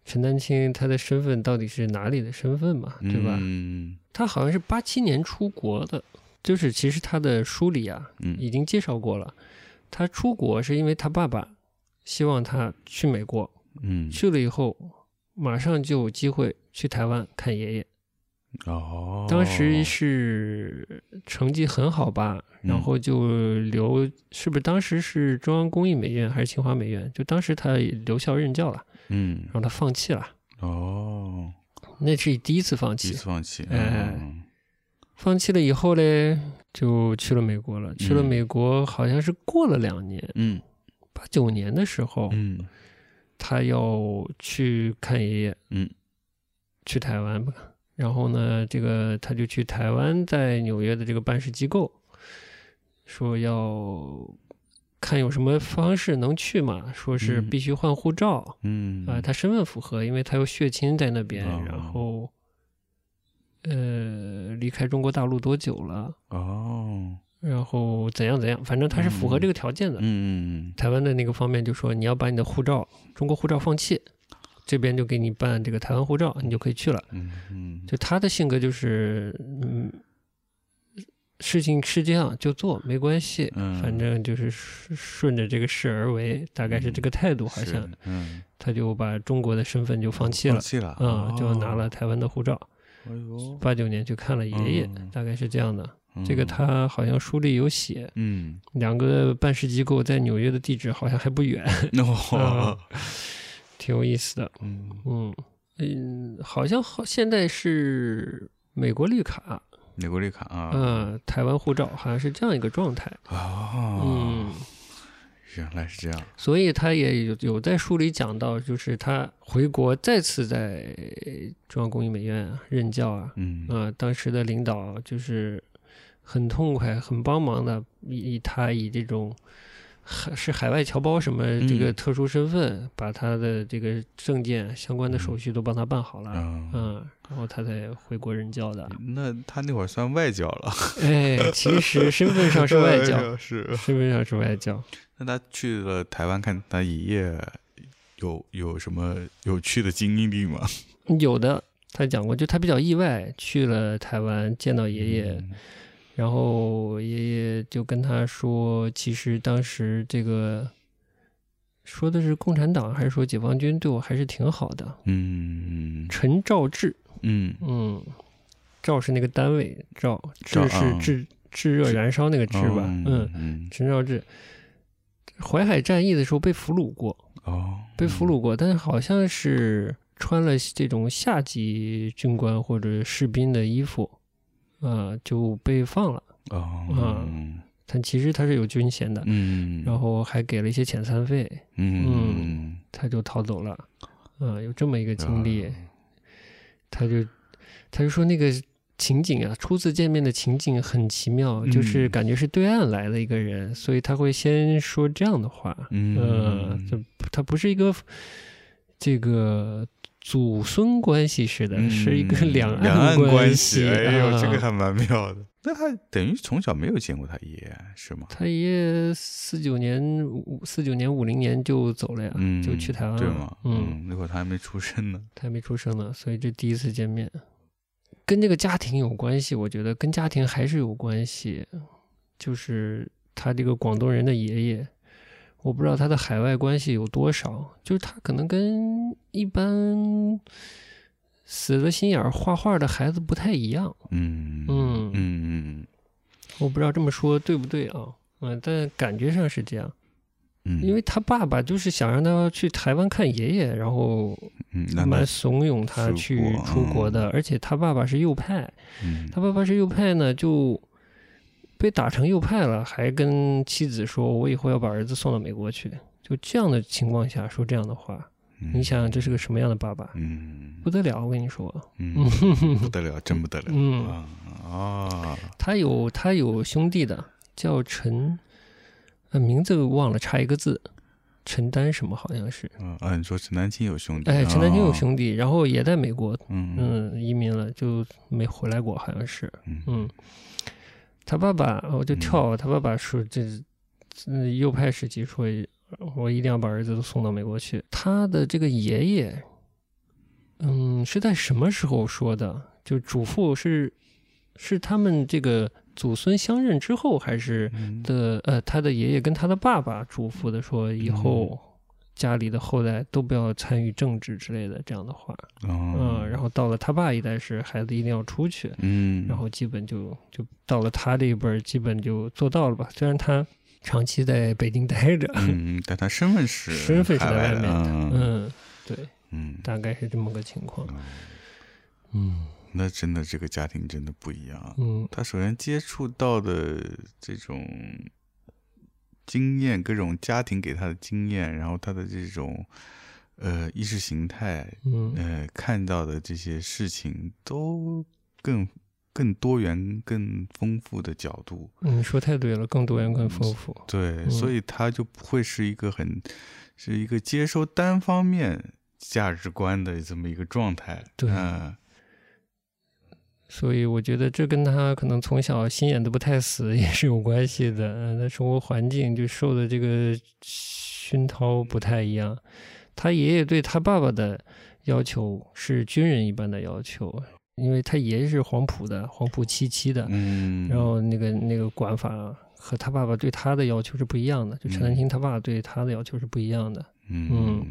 陈丹青他的身份到底是哪里的身份嘛？对吧？嗯他好像是八七年出国的，就是其实他的书里啊嗯已经介绍过了，他出国是因为他爸爸希望他去美国，嗯，去了以后马上就有机会去台湾看爷爷。哦，当时是成绩很好吧，嗯然后就留，是不是当时是中央工艺美院还是清华美院？就当时他留校任教了，嗯然后他放弃了，哦，那是第一次放弃第一。次放弃，哎嗯放弃了以后嘞，就去了美国了。去了嗯美国好像是过了两年，嗯。八九年的时候，嗯。他要去看爷爷，嗯。去台湾吧。然后呢，这个他就去台湾在纽约的这个办事机构，说要看有什么方式能去嘛，说是嗯。必须换护照。嗯。啊、他身份符合，因为他有血亲在那边，哦。然后呃离开中国大陆多久了，哦，然后怎样怎样，反正他是符合这个条件的。嗯嗯台湾的那个方面就说你要把你的护照，中国护照放弃，这边就给你办这个台湾护照，你就可以去了。嗯嗯就他的性格就是，嗯，事情是这样就做没关系，嗯，反正就是顺顺着这个事而为，大概是这个态度，好像他就把中国的身份就放弃了放，弃了啊、就拿了哦台湾的护照。八九年去看了爷爷，嗯大概是这样的。这个嗯他好像书里有写，嗯两个办事机构在纽约的地址好像还不远，哦 挺有意思的。嗯嗯嗯，好像好现在是美国绿卡，美国绿卡啊嗯、台湾护照，好像是这样一个状态。哦嗯，原来是这样。所以他也有有在书里讲到，就是他回国再次在中央工艺美院啊任教啊，嗯啊、当时的领导就是很痛快、很帮忙的，以以他以这种海是海外侨胞什么这个嗯特殊身份，把他的这个证件相关的手续都帮他办好了，嗯，嗯，然后他才回国任教的。那他那会儿算外教了，哎，其实 身份上是外教，是。身份上是外教。那他去了台湾看他爷爷，有有什么有趣的经历吗？有的，他讲过，就他比较意外，去了台湾见到爷爷，嗯然后爷爷就跟他说，其实当时这个说的是共产党还是说解放军对我还是挺好的。嗯陈兆志，嗯。嗯，兆是那个单位，兆兆志是啊。炙炙热燃烧那个炙吧，嗯，嗯陈兆志。淮海战役的时候被俘虏过，哦，被俘虏过，但是好像是穿了这种下级军官或者士兵的衣服，啊、就被放了。哦嗯但其实他是有军衔的，嗯，然后还给了一些遣散费，嗯他就逃走了。啊、有这么一个经历，他就他就说那个情景啊，初次见面的情景很奇妙，就是嗯感觉是对岸来了一个人，所以他会先说这样的话，嗯呃，这他不是一个这个祖孙关系似的，是一个嗯 两两岸关系。哎呦，啊这个还蛮妙的。那他等于从小没有见过他爷爷是吗？他爷爷四九年五四九年五零年就走了呀，嗯，就去台湾了对吗？嗯，嗯，那会儿他还没出生呢。他还没出生呢，所以这第一次见面，跟这个家庭有关系。我觉得跟家庭还是有关系，就是他这个广东人的爷爷，我不知道他的海外关系有多少，就是他可能跟一般死了心眼儿画画的孩子不太一样。嗯嗯嗯嗯我不知道这么说对不对啊？嗯，但感觉上是这样，嗯，因为他爸爸就是想让他去台湾看爷爷，然后嗯，蛮怂恿他去出国的，而且他爸爸是右派，嗯他爸爸是右派呢，就被打成右派了，还跟妻子说：“我以后要把儿子送到美国去。”就这样的情况下说这样的话，你想想这是个什么样的爸爸？嗯不得了，我跟你说，嗯不得了，真不得了嗯，啊啊！他有他有兄弟的，叫陈，呃，名字忘了，差一个字，陈丹什么好像是。嗯啊，你说陈丹青有兄弟？哎，陈丹青有哦，兄弟，然后也在美国，嗯嗯，移民了，就没回来过，好像是。嗯嗯，他爸爸，我就跳，他爸爸说这，嗯，右派时期说，我一定要把儿子都送到美国去。他的这个爷爷，嗯，是在什么时候说的？就祖父是是他们这个祖孙相认之后，还是嗯的？呃，他的爷爷跟他的爸爸嘱咐的说，以后家里的后代都不要参与政治之类的这样的话。嗯，然后到了他爸一代是孩子一定要出去。嗯，然后基本就就到了他这一辈儿，基本就做到了吧。虽然他长期在北京待着，嗯，但他身份是身份是在外面的，嗯嗯，对，嗯，大概是这么个情况。嗯嗯那真的这个家庭真的不一样。嗯他首先接触到的这种经验，各种家庭给他的经验，然后他的这种呃意识形态，嗯呃看到的这些事情，都更更多元、更丰富的角度。你，说太对了，更多元更丰富。对，嗯所以他就不会是一个很是一个接收单方面价值观的这么一个状态。对嗯所以我觉得这跟他可能从小心眼子不太死也是有关系的。嗯，他生活环境就受的这个熏陶不太一样。他爷爷对他爸爸的要求是军人一般的要求，因为他爷爷是黄埔的，黄埔七期的，嗯，然后那个那个管法和他爸爸对他的要求是不一样的，就陈丹青他爸对他的要求是不一样的，嗯嗯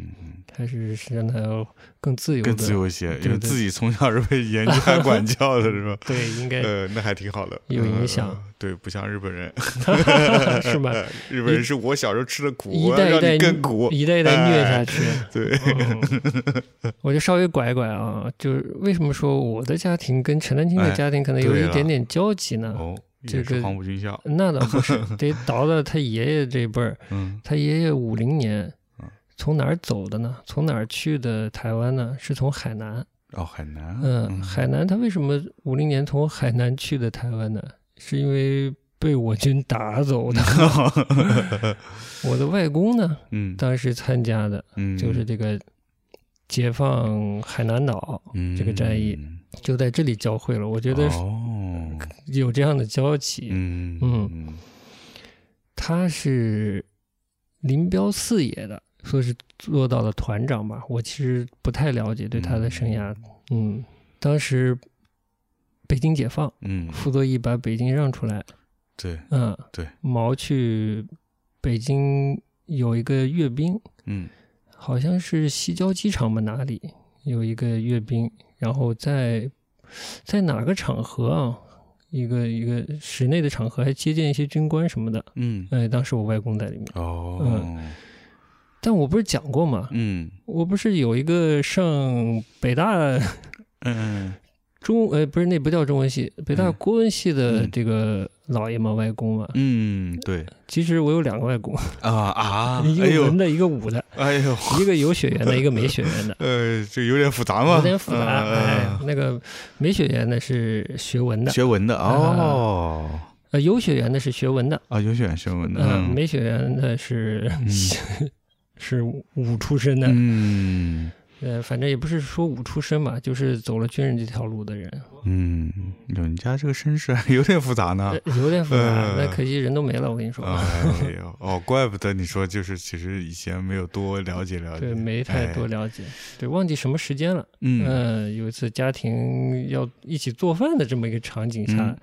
还是是让他要更自由的，更自由一些，因为自己从小是被严加管教的，是吧？对，应该呃，那还挺好的，有影响呃对，不像日本人，是吧？日本人是我小时候吃的苦，一代一代你更苦，一代一代虐下去。对，嗯我就稍微拐一拐啊，就是为什么说我的家庭跟陈丹青的哎家庭可能有一点点交集呢？哦，这也是个黄埔军校，那倒不是，得倒到他爷爷这辈儿。嗯他爷爷五零年嗯从哪儿走的呢？从哪儿去的台湾呢？是从海南。哦，海南，嗯，海南他为什么五零年从海南去的台湾呢？是因为被我军打走的。我的外公呢，嗯当时参加的嗯，就是这个解放海南岛，嗯这个战役就在这里交汇了。我觉得哦，有这样的交集。嗯嗯嗯他是林彪四爷的，说是做到了团长吧。我其实不太了解对他的生涯。嗯，当时北京解放，嗯，傅作义把北京让出来，对，嗯，对，毛去北京有一个阅兵，嗯好像是西郊机场吧，哪里有一个阅兵，然后在在哪个场合啊？一个一个室内的场合，还接见一些军官什么的。嗯，哎，当时我外公在里面，哦，但我不是讲过吗？嗯。我不是有一个上北大嗯中呃不是那不叫中文系，北大嗯国文系的嗯这个姥爷嘛，外公嘛。嗯，对。其实我有两个外公，啊啊，一个文的，一个武的，哎呦，一个有血缘的，一个没血缘的。呃，这有点复杂嘛，有点复杂，嗯哎，那个没血缘的是学文的，学文的哦，呃，有血缘的是学文的，啊，有血缘学文的，嗯，没血缘的是是武出身的，嗯。呃，反正也不是说武出身嘛，就是走了军人这条路的人，嗯，你家这个身世还 有点复杂呢。呃。有点复杂，呃那可惜人都没了，我跟你说，哎呦，哦，怪不得你说就是其实以前没有多了解了解，对，没太多哎。了解，对，忘记什么时间了，嗯。嗯，有一次家庭要一起做饭的这么一个场景下，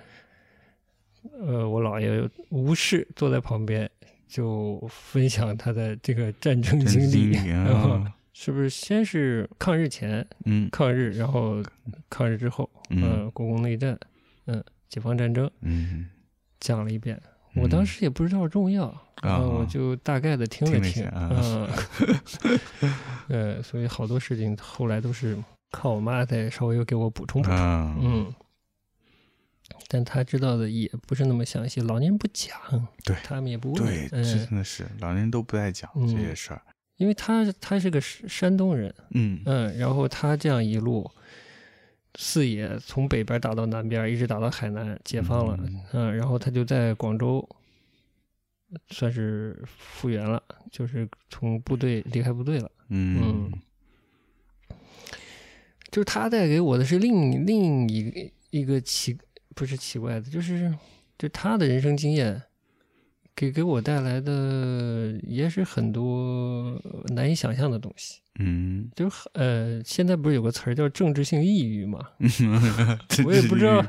呃，我姥爷无视坐在旁边，就分享他的这个战争经历，然后啊，是不是先是抗日前、嗯。抗日，然后抗日之后，嗯。呃，国共内战，嗯、解放战争嗯，讲了一遍。我当时也不知道重要，然后我就大概的听了听嗯，呃，所以好多事情后来都是靠我妈再稍微又给我补充补充，嗯嗯，但他知道的也不是那么详细，老年人不讲，对他们也不问，对，真的是老年人都不爱讲这些事儿，因为他他是个山山东人，嗯嗯，然后他这样一路。四野从北边打到南边，一直打到海南，解放了，嗯嗯，然后他就在广州，算是复员了，就是从部队离开部队了。嗯就是他带给我的是另另一个一个奇不是奇怪的，就是就他的人生经验，给给我带来的也是很多难以想象的东西。嗯，就是呃，现在不是有个词儿叫政治性抑郁嘛？这我也不知道，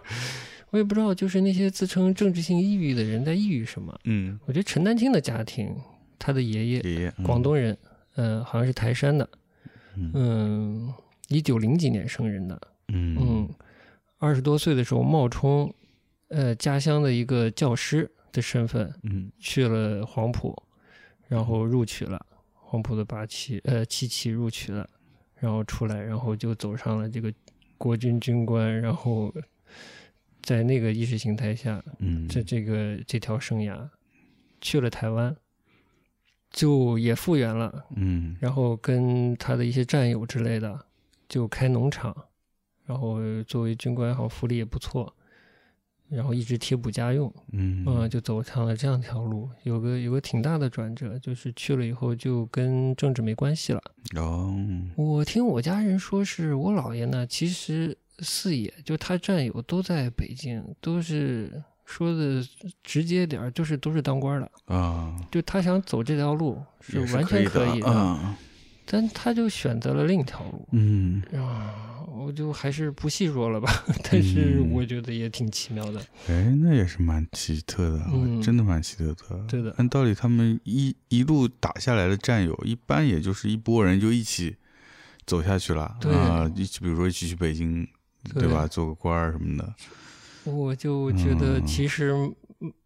我也不知道，就是那些自称政治性抑郁的人在抑郁什么。嗯，我觉得陈丹青的家庭，他的爷爷爷爷，嗯。广，东人，嗯、好像是台山的，嗯。嗯，一九零几年生人的，嗯。嗯，二十多岁的时候冒充，呃，家乡的一个教师的身份嗯。去了黄埔，然后录取了黄埔的八期，呃，七期录取了，然后出来，然后就走上了这个国军军官，然后在那个意识形态下，嗯，这这个这条生涯，去了台湾，就也复原了，嗯。然后跟他的一些战友之类的，就开农场，然后作为军官好像福利也不错，然后一直贴补家用，嗯嗯，就走上了这样一条路，有个有个挺大的转折，就是去了以后就跟政治没关系了。哦，我听我家人说，是我姥爷呢，其实四爷就他战友都在北京，都是说的直接点儿，就是都是当官的，啊，就他想走这条路是完全可以的，啊，但他就选择了另一条路嗯，啊，我就还是不细说了吧，但是嗯我觉得也挺奇妙的，哎，那也是蛮奇特的，嗯真的蛮奇特的。对的按道理他们一一路打下来的战友，一般也就是一波人就一起走下去了对啊，一起比如说一起去北京，对吧？做个官儿什么的。我就觉得嗯其实。嗯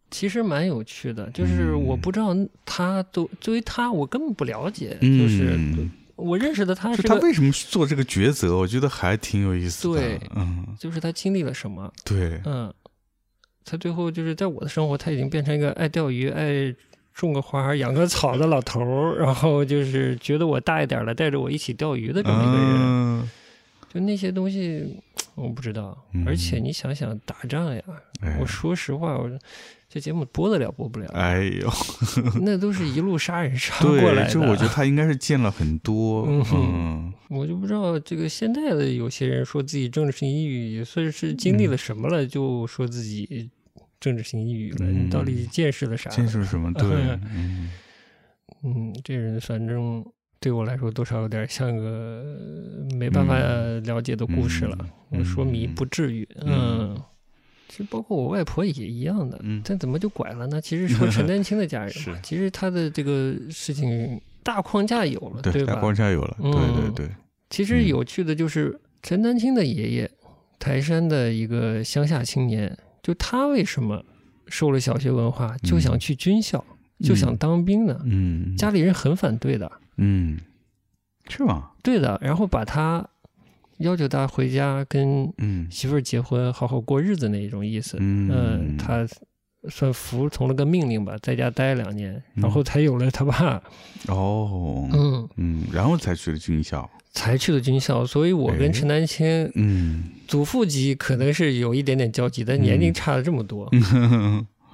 其实蛮有趣的，就是嗯我不知道他都作为他，我根本不了解，就是嗯，我认识的他就是他，为什么做这个抉择？我觉得还挺有意思的。对嗯，就是他经历了什么，对，嗯，他最后就是在我的生活，他已经变成一个爱钓鱼、爱种个花、养个草的老头儿，然后就是觉得我大一点了，带着我一起钓鱼的这么一个人。嗯就那些东西，我不知道。嗯而且你想想打仗呀，哎我说实话，我这节目播得了播不了，哎呦，那都是一路杀人杀过来对，的。这我觉得他应该是见了很多，嗯哼嗯我就不知道这个现在的有些人说自己政治性抑郁，也算是经历了什么了，就说自己政治性抑郁了。嗯你到底见识了啥？见识什么？对，嗯嗯，这人反正对我来说多少有点像个呃没办法了解的故事了。嗯我说迷嗯不至于，嗯嗯。其实包括我外婆也一样的，嗯但怎么就拐了呢？其实说陈丹青的家人嘛 是，其实他的这个事情大框架有了，对，大吧？框架有了，对对嗯对，其实嗯有趣的就是陈丹青的爷爷，台山的一个乡下青年，就他为什么受了小学文化，就想去军校，就想当兵呢？嗯，家里人很反对的，嗯，是吗？对的，然后把他要求他回家跟嗯。媳妇儿结婚，好好过日子那一种意思。嗯。嗯，他算服从了个命令吧，在家待两年，嗯然后才有了他爸，哦，嗯，嗯，然后才去了军校，才去了军校。所以我哎跟陈丹青嗯祖父级可能是有一点点交集，但年龄差了这么多。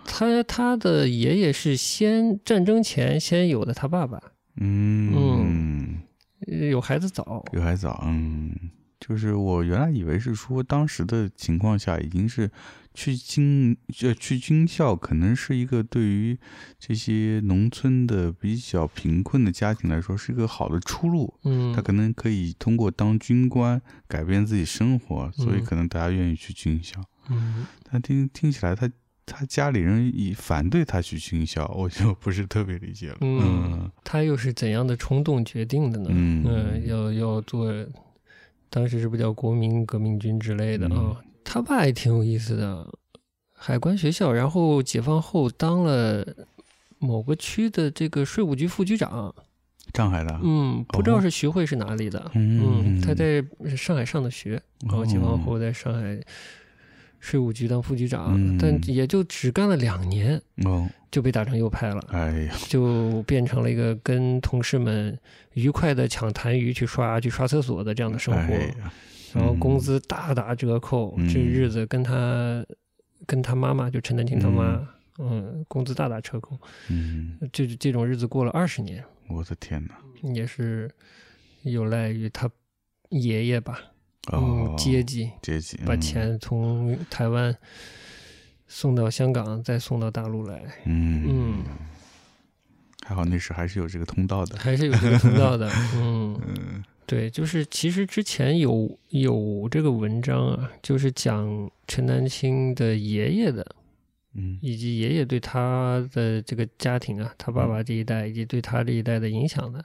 他他的爷爷是先战争前先有的他爸爸，嗯，嗯。有孩子早，有孩子早，嗯，就是我原来以为是说当时的情况下已经是去军呃去军校，可能是一个对于这些农村的比较贫困的家庭来说是一个好的出路。嗯他，可能可以通过当军官改变自己生活，所以嗯可能大家愿意去军校。嗯但听听起来他，他家里人以反对他去军校，我就不是特别理解了。嗯，他又是怎样的冲动决定的呢？嗯要要做，当时是不是叫国民革命军之类的啊？嗯他爸也挺有意思的，海关学校，然后解放后当了某个区的这个税务局副局长。上海的，嗯，不知道是徐汇是哪里的。嗯嗯，他在上海上的学，然后解放后哦在上海税务局当副局长，嗯但也就只干了两年哦，就被打成右派了，哎呀，就变成了一个跟同事们愉快的抢痰盂、去刷、去刷厕所的这样的生活，然后工资大打折扣，嗯这日子跟他跟他妈妈就陈丹青他妈，嗯工资大打折扣，嗯，就这种日子过了二十年，我的天哪！也是有赖于他爷爷吧，哦嗯，，阶级阶级把，嗯钱从台湾送到香港，再送到大陆来，嗯。嗯，还好那时还是有这个通道的。还是有这个通道的，嗯，嗯。对，就是其实之前有有这个文章啊，就是讲陈丹青的爷爷的，嗯。以及爷爷对他的这个家庭啊，他爸爸这一代以及对他这一代的影响的，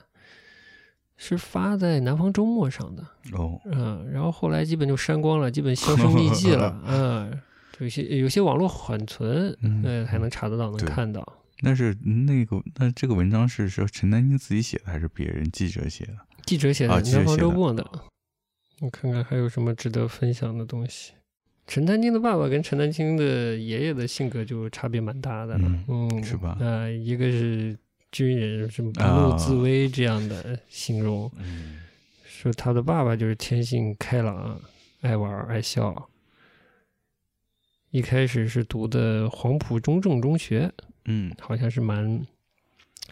是发在《南方周末》上的，哦，嗯，然后后来基本就删光了，基本销声匿迹了，嗯，有些有些网络缓存，嗯嗯，还能查得到，能看到。那是那个那这个文章是说陈丹青自己写的还是别人记者写的？记者写的《啊南方周末》的，我看看还有什么值得分享的东西。陈丹青的爸爸跟陈丹青的爷爷的性格就差别蛮大的了，嗯嗯，是吧啊、一个是军人，什么不啊怒自威这样的形容，嗯说他的爸爸就是天性开朗、爱玩、爱笑。一开始是读的黄埔中正中学，嗯，好像是蛮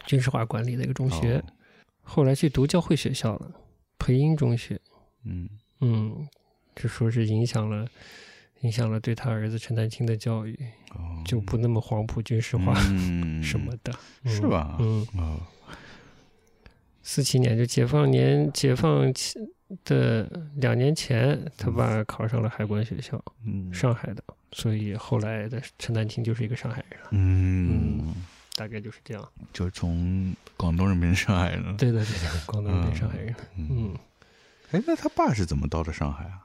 军事化管理的一个中学。哦后来去读教会学校了，培英中学。嗯嗯，就说是影响了影响了对他儿子陈丹青的教育，哦，就不那么黄埔军事化嗯 什么的，嗯是吧？嗯，哦，四七年就解放年解放前的两年前，他爸考上了海关学校，嗯上海的，所以后来的陈丹青就是一个上海人了，嗯，大概就是这样。就从广东人变成上海人了。对的，对的，广东人变上海人了，嗯，嗯，哎，那他爸是怎么到的上海啊？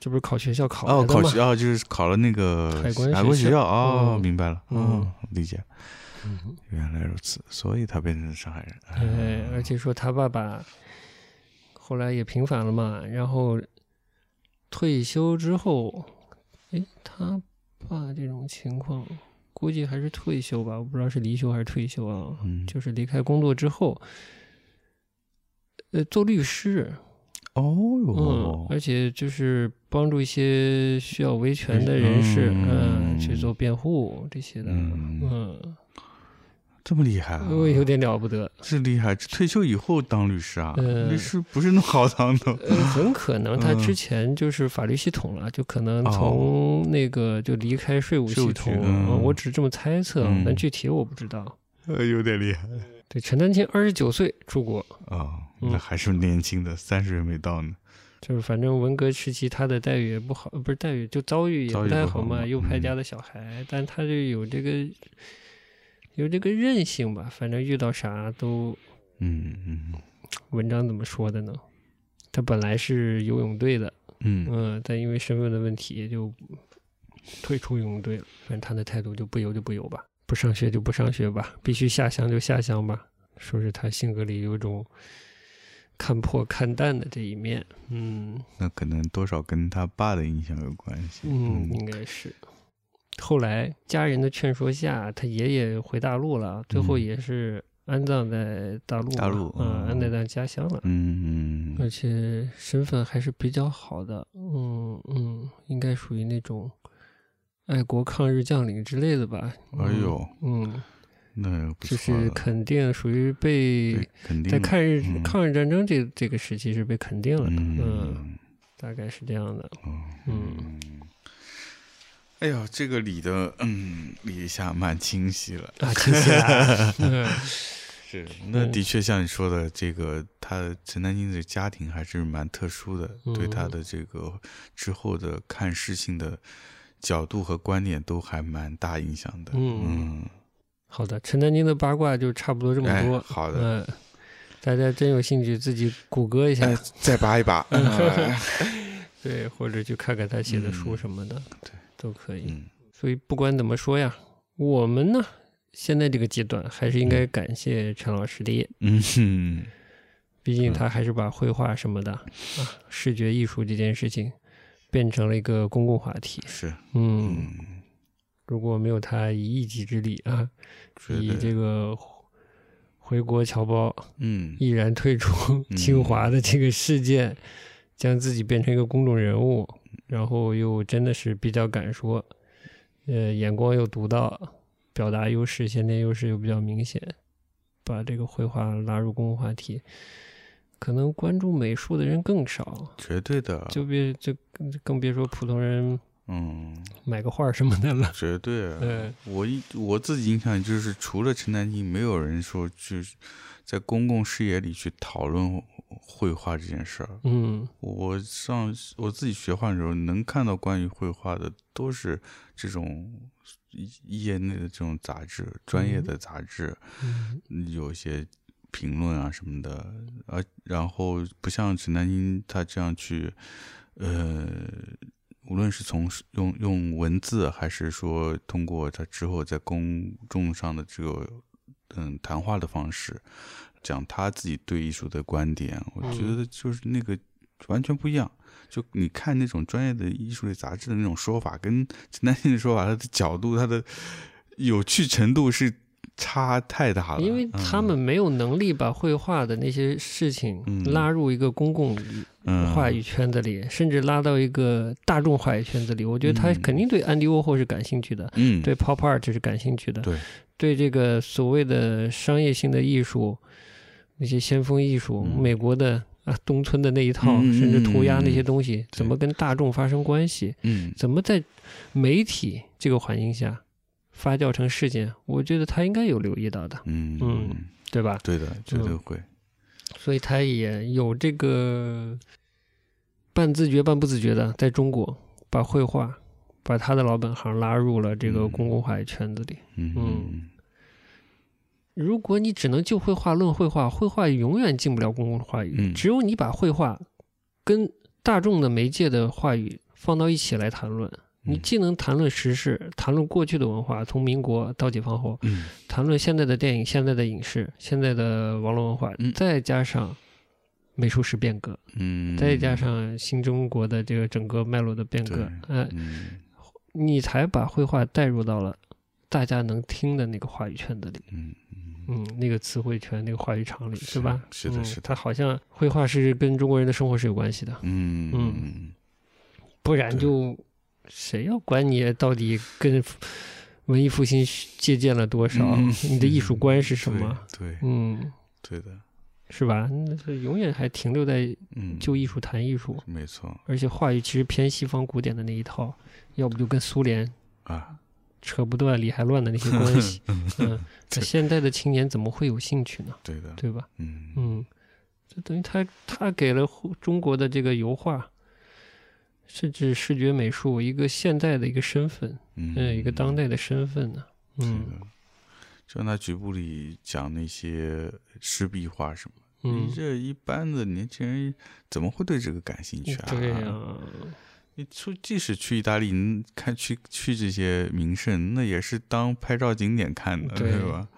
这不是考学校考哦？考学哦，就是考了那个海关海关学学校校哦，嗯明白了，嗯哦，理解，嗯原来如此，所以他变成上海人。哎，而且说他爸爸后来也平反了嘛，然后退休之后，哎，他爸这种情况，估计还是退休吧，我不知道是离休还是退休啊。嗯，就是离开工作之后，呃，做律师，哦嗯哟，，而且就是帮助一些需要维权的人士，嗯。嗯，去做辩护这些的，嗯。嗯，这么厉害啊！我有点了不得。这厉害，退休以后当律师啊？呃律师不是那么好当的。呃，很可能他嗯之前就是法律系统了，就可能哦从那个就离开税务系统，我只是这么猜测，嗯但具体我不知道。呃，有点厉害对，陈丹青二十九岁出国，啊，嗯那还是年轻的，三十岁没到呢。就是反正文革时期他的待遇也不好，不是待遇就遭遇也不太好嘛，不好嘛嗯右派家的小孩，但他就有这个有这个韧性吧，反正遇到啥都。嗯嗯文章怎么说的呢？他本来是游泳队的，嗯嗯，但因为身份的问题就退出游泳队了。反正他的态度就不游就不游吧，不上学就不上学吧，必须下乡就下乡吧。说是他性格里有一种看破看淡的这一面，嗯那可能多少跟他爸的影响有关系。嗯，应该是。后来家人的劝说下，他爷爷回大陆了，最后嗯也是安葬在大陆，大陆嗯，嗯。安在咱家乡了。嗯而且身份还是比较好的，嗯嗯，应该属于那种爱国抗日将领之类的吧。哎呦，嗯，那不就是肯定属于被肯定在抗日、嗯。抗日战争这这个时期是被肯定了，嗯，嗯大概是这样的，嗯。哎呦，这个理的，嗯，理一下蛮清晰了。啊，清晰了，嗯。是，那的确像你说的，这个他陈丹青的家庭还是蛮特殊的，对他嗯的这个之后的看事情的角度和观点都还蛮大影响的。嗯。嗯，好的，陈丹青的八卦就差不多这么哎多，好的。嗯，大家真有兴趣自己谷歌一下，哎，再扒一扒。哎。对，或者去看看他写的书嗯什么的，对，都可以。嗯。所以不管怎么说呀，我们呢，现在这个阶段还是应嗯。该感谢陈老师的，嗯。哼，毕竟他还是把绘画什么的啊，视觉艺术这件事情变成了一个公共话题。是，嗯，嗯，如果没有他以一己之力啊，以这个回国侨胞嗯。毅然退出嗯。清华的这个事件，将自己变成一个公众人物，然后又真的是比较敢说，呃，眼光又独到，表达优势、先天优势又比较明显，把这个绘画拉入公共话题，可能关注美术的人更少，绝对的，就别就更别说普通人嗯，买个画什么的了。绝对啊。嗯我一我自己印象就是，除了陈丹青，没有人说就是在公共视野里去讨论绘画这件事儿。嗯。我上我自己学画的时候，能看到关于绘画的都是这种业内的这种杂志，专业的杂志，嗯。有些评论啊什么的，而然后不像陈丹青他这样去，呃，无论是从用用文字，还是说通过他之后在公众上的这个嗯谈话的方式，讲他自己对艺术的观点，我觉嗯得就是那个完全不一样。就你看那种专业的艺术类杂志的那种说法，跟陈丹青的说法，他的角度、他的有趣程度是差太大了。因为他们没有能力把绘画的那些事情嗯拉入一个公共嗯话语圈子里，甚至拉到一个大众话语圈子里。我觉得他嗯肯定对安迪沃霍是感兴趣的，嗯，对 pop art 是感兴趣的，对对这个所谓的商业性的艺术，那些先锋艺术，嗯美国的啊东村的那一套，嗯甚至涂鸦那些嗯东西，怎么跟大众发生关系？嗯怎么在媒体这个环境下发酵成事件？我觉得他应该有留意到的，嗯嗯对吧？对的，绝对会。所以他也有这个半自觉半不自觉的，在中国把绘画，把他的老本行拉入了这个嗯。公共话语圈子里。嗯。嗯。如果你只能就绘画论绘画，绘画永远进不了公共话语。嗯。只有你把绘画跟大众的媒介的话语放到一起来谈论，你嗯。既能谈论时事，谈论过去的文化，从民国到解放后，嗯。谈论现在的电影、现在的影视、现在的网络文化，嗯。再加上美术史变革，嗯，再加上新中国的这个整个脉络的变革，嗯你才把绘画带入到了大家能听的那个话语圈子里，嗯嗯，那个词汇圈、那个话语场里，是吧？嗯是的是的它好像绘画是跟中国人的生活是有关系的，嗯嗯不然就谁要管你到底跟文艺复兴借鉴了多少？嗯你的艺术观是什么？？对对嗯，对的，是吧？那是永远还停留在嗯，就艺术谈艺术，没错而且话语其实偏西方古典的那一套，要不就跟苏联啊，扯不断理还乱的那些关系。嗯，那现在的青年怎么会有兴趣呢？对的，对吧？嗯嗯，这等于他他给了中国的这个油画，甚至视觉美术一个现代的一个身份，嗯嗯，一个当代的身份呢。是嗯的，就像他局部里讲那些湿壁画什么，嗯你，这一般的年轻人怎么会对这个感兴趣啊？对呀、你出即使去意大利，你看去去这些名胜，那也是当拍照景点看的，对对吧？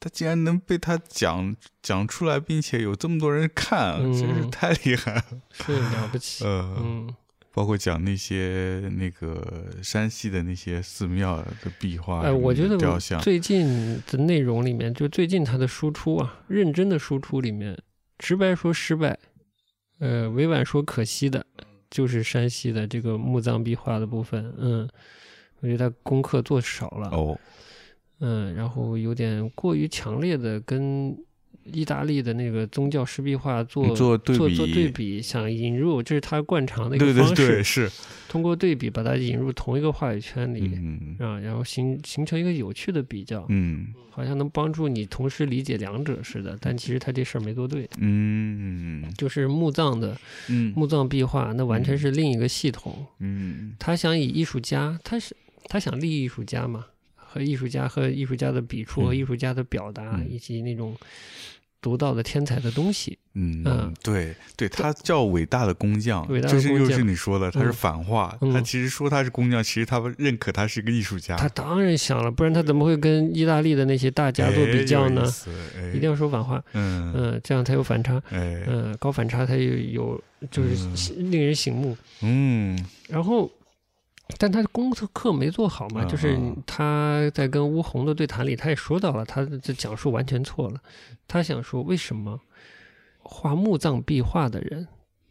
他竟然能被他讲讲出来，并且有这么多人看，嗯真是太厉害了。是了不起。呃，嗯，包括讲那些那个山西的那些寺庙的壁画，哎，我觉得雕像，最近的内容里面，就最近他的输出啊，认真的输出里面，直白说失败，呃，委婉说可惜的，就是山西的这个墓葬壁画的部分。嗯，我觉得他功课做少了。哦，嗯，然后有点过于强烈的跟意大利的那个宗教石壁画做做对比做做对比，想引入，这是他惯常的一个对方式，对对，是，通过对比把它引入同一个话语圈里。嗯啊，然后形形成一个有趣的比较，嗯好像能帮助你同时理解两者似的。但其实他这事儿没做对，嗯就是墓葬的嗯墓葬壁画，那完全是另一个系统。嗯他想以艺术家，他是他想立艺术家嘛，和艺术家和艺术家的笔触和嗯艺术家的表达，嗯以及那种独到的天才的东西。嗯嗯对对，他叫伟大的工匠，伟大的这是又工匠是你说的，他是嗯反话。嗯他其实说他是工匠，其实他认可他是一个艺术家。他当然想了，不然他怎么会跟意大利的那些大家做比较呢？哎、一定要说反话，嗯嗯、这样才有反差。哎嗯，高反差它有有就是嗯令人醒目。嗯然后，但他功课没做好嘛，嗯就是嗯他在跟乌红的对谈里，他也说到了，他这讲述完全错了。他想说，为什么画墓葬壁画的人，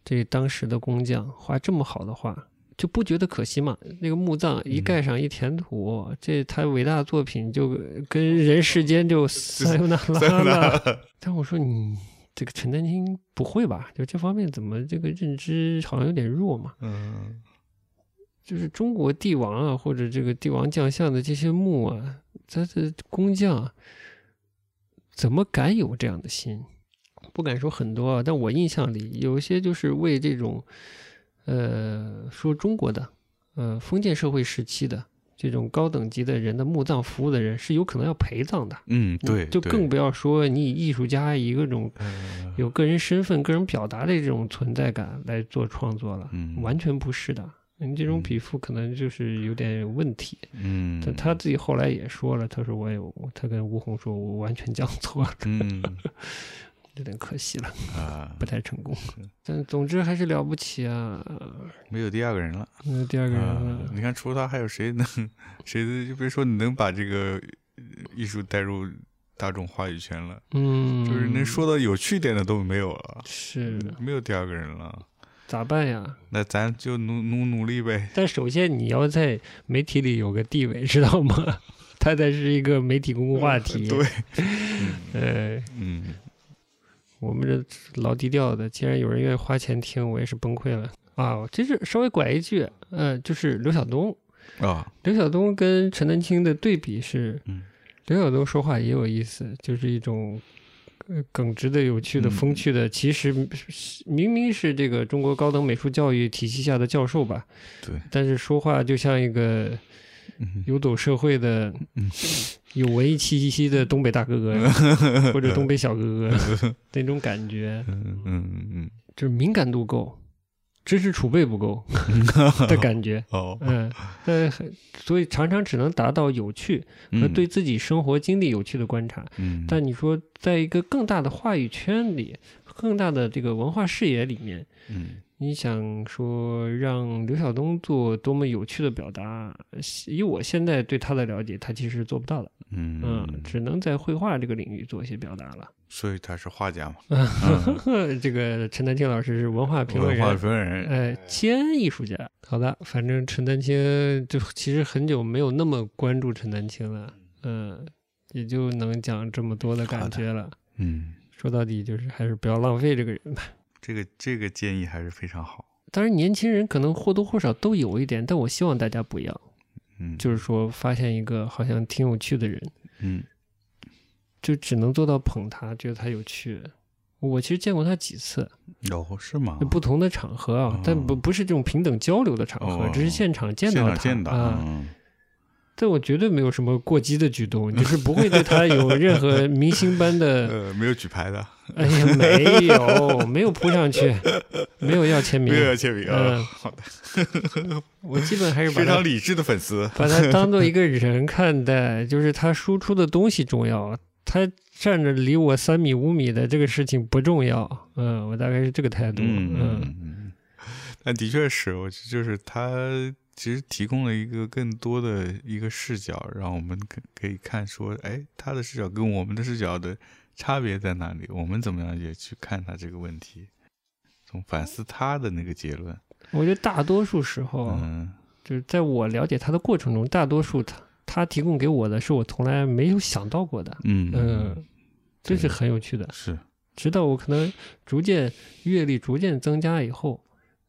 这当时的工匠画这么好的画？就不觉得可惜吗？那个墓葬一嗯盖上一填土，这他伟大的作品就跟人世间就 撒又那拉了。但我说你这个陈丹青不会吧？就这方面怎么这个认知好像有点弱嘛？嗯就是中国帝王啊，或者这个帝王将相的这些墓啊，他的工匠啊怎么敢有这样的心？不敢说很多啊，但我印象里有一些就是为这种，呃，说中国的，呃，封建社会时期的这种高等级的人的墓葬服务的人是有可能要陪葬的。嗯，对，就更不要说你以艺术家以各种呃有个人身份、个人表达的这种存在感来做创作了，嗯完全不是的。你这种嗯笔触可能就是有点问题。嗯，但他自己后来也说了，他说我有他跟吴红说，我完全讲错了，嗯有点可惜了，啊不，太成功。但总之还是了不起啊！没有第二个人了。没有第二个人啊了，，你看，除了他，还有谁能 谁就别说你能把这个呃艺术带入大众话语权了，嗯，就是能说到有趣点的都没有了，是没有第二个人了。咋办呀？那咱就努努努力呗。但首先你要在媒体里有个地位，知道吗？它才是一个媒体公共话题。对，呃，嗯我们这老低调的，既然有人愿意花钱听，我也是崩溃了啊！这是稍微拐一句，呃，就是刘晓东，啊，刘晓东跟陈丹青的对比是，嗯刘晓东说话也有意思，就是一种呃耿直的、有趣的、嗯。风趣的，其实是明明是这个中国高等美术教育体系下的教授吧，对，但是说话就像一个嗯有走社会的嗯、有文艺气息的东北大哥哥或者东北小哥哥 那种感觉，嗯嗯嗯。就是敏感度够，知识储备不够 的感觉。哦，嗯，呃，所以常常只能达到有趣和嗯对自己生活经历有趣的观察。嗯，但你说，在一个更大的话语圈里、更大的这个文化视野里面，嗯你想说让刘晓东做多么有趣的表达，以我现在对他的了解，他其实是做不到的。嗯嗯，只能在绘画这个领域做一些表达了。所以他是画家嘛，这个陈丹青老师是文化评论文化人，评论人，呃，兼艺术家。好的，反正陈丹青就其实很久没有那么关注陈丹青了，嗯，也就能讲这么多的感觉了。嗯，说到底就是还是不要浪费这个人吧。这个这个建议还是非常好。当然，年轻人可能或多或少都有一点，但我希望大家不要，嗯，就是说发现一个好像挺有趣的人，嗯就只能做到捧他，觉得他有趣。我其实见过他几次，哦是吗？不同的场合啊，但不不是这种平等交流的场合，哦只是现场见到他见到，啊。嗯但我绝对没有什么过激的举动，就是不会对他有任何明星般的。呃，没有举牌的，哎呀，没有，没有扑上去，没有要签名没。有要签名啊。嗯，好的，我基本还是非常理智的粉丝。把他当做一个人看待，就是他输出的东西重要，他站着离我三米五米的这个事情不重要。嗯，我大概是这个态度。嗯嗯嗯，但的确是，我就是他其实提供了一个更多的一个视角，让我们可可以看说，哎，他的视角跟我们的视角的差别在哪里？我们怎么样也去看他这个问题，从反思他的那个结论。我觉得大多数时候，嗯就是在我了解他的过程中，大多数他他提供给我的是我从来没有想到过的。嗯嗯，这是很有趣的。是直到我可能逐渐阅历逐渐增加以后，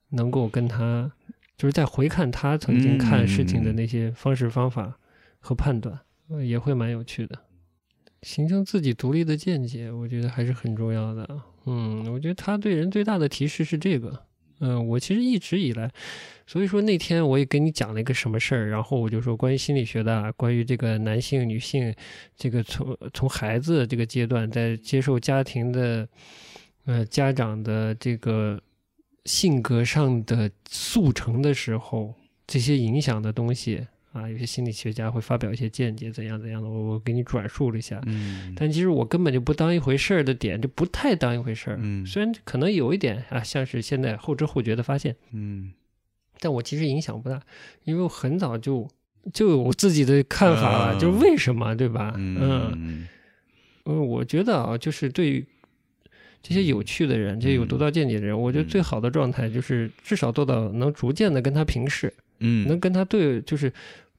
能够跟他就是在回看他曾经看事情的那些方式方法和判断，呃也会蛮有趣的。形成自己独立的见解，我觉得还是很重要的。嗯，我觉得他对人最大的提示是这个。嗯，我其实一直以来，所以说那天我也跟你讲了一个什么事儿，然后我就说关于心理学的，关于这个男性、女性，这个从从孩子这个阶段在接受家庭的，呃家长的这个性格上的速成的时候，这些影响的东西啊，有些心理学家会发表一些见解，怎样怎样的，我我给你转述了一下。嗯但其实我根本就不当一回事儿的点，就不太当一回事儿。嗯虽然可能有一点啊，像是现在后知后觉的发现，嗯但我其实影响不大，因为我很早就就有我自己的看法了，嗯就是为什么，对吧？嗯，嗯嗯，我觉得啊，就是对于这些有趣的人，这些有独到见解的人，我觉得最好的状态就是至少做到能逐渐的跟他平视，嗯。能跟他对，就是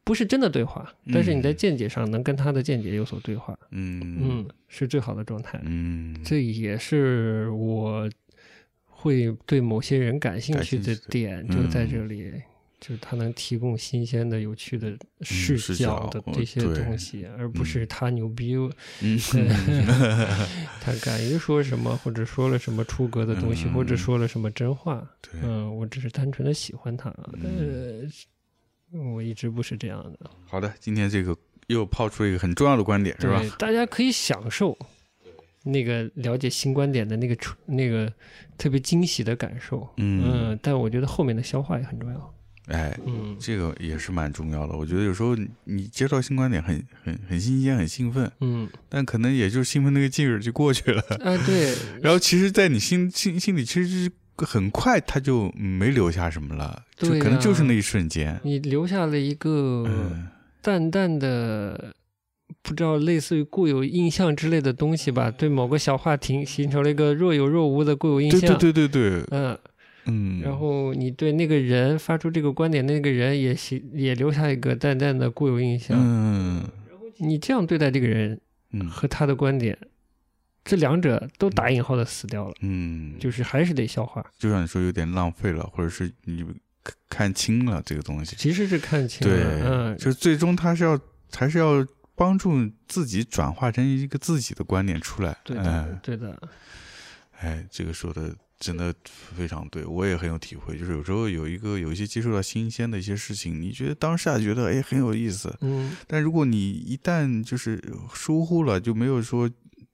不是真的对话，嗯。但是你在见解上能跟他的见解有所对话，嗯。嗯，是最好的状态。嗯。这也是我会对某些人感兴趣的点，嗯就在这里，就是他能提供新鲜的、有趣的视视角的这些东西，而不是他牛逼，嗯 他敢于说什么，或者说了什么出格的东西，嗯或者说了什么真话。对嗯，我只是单纯的喜欢他，呃，我一直不是这样的。好的，今天这个又抛出一个很重要的观点，是吧？，大家可以享受那个了解新观点的那个出那个特别惊喜的感受。嗯，但我觉得后面的消化也很重要。哎，嗯这个也是蛮重要的。我觉得有时候你你接到新观点很很很新鲜，很兴奋，嗯但可能也就是兴奋那个劲儿就过去了。啊，对，然后其实，在你心心心里，其实是很快他就没留下什么了，就对可能就是啊那一瞬间。你留下了一个嗯淡淡的。不知道类似于固有印象之类的东西吧，对某个小话题形成了一个若有若无的固有印对象。对对对对，嗯，嗯，然后你对那个人发出这个观点，那个人也形也留下一个淡淡的固有印象。嗯你这样对待这个人嗯和他的观点，这两者都打引号的死掉了，嗯，就是还是得消化。就像你说有点浪费了，或者是你看看清了这个东西。其实是看清对，了，嗯，就是最终他是要还是要帮助自己转化成一个自己的观点出来。对对的，哎，这个说的真的非常对，我也很有体会。就是有时候有一个有一些接触到新鲜的一些事情，你觉得当下觉得哎很有意思，嗯，但如果你一旦就是疏忽了，就没有说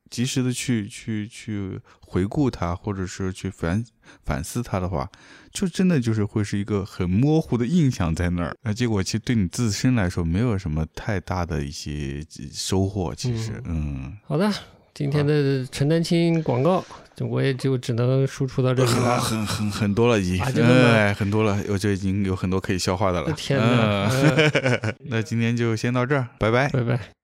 及时的去去去回顾它，或者是去反反思它的话，就真的就是会是一个很模糊的印象在那儿。那结果其实对你自身来说没有什么太大的一些收获。其实，嗯好的。今天的陈丹青广告，就我也就只能输出到这里很了。很很很多了，已经，哎，很多了，我就已经有很多可以消化的了。天哪！嗯嗯 那今天就先到这儿，拜拜。拜拜。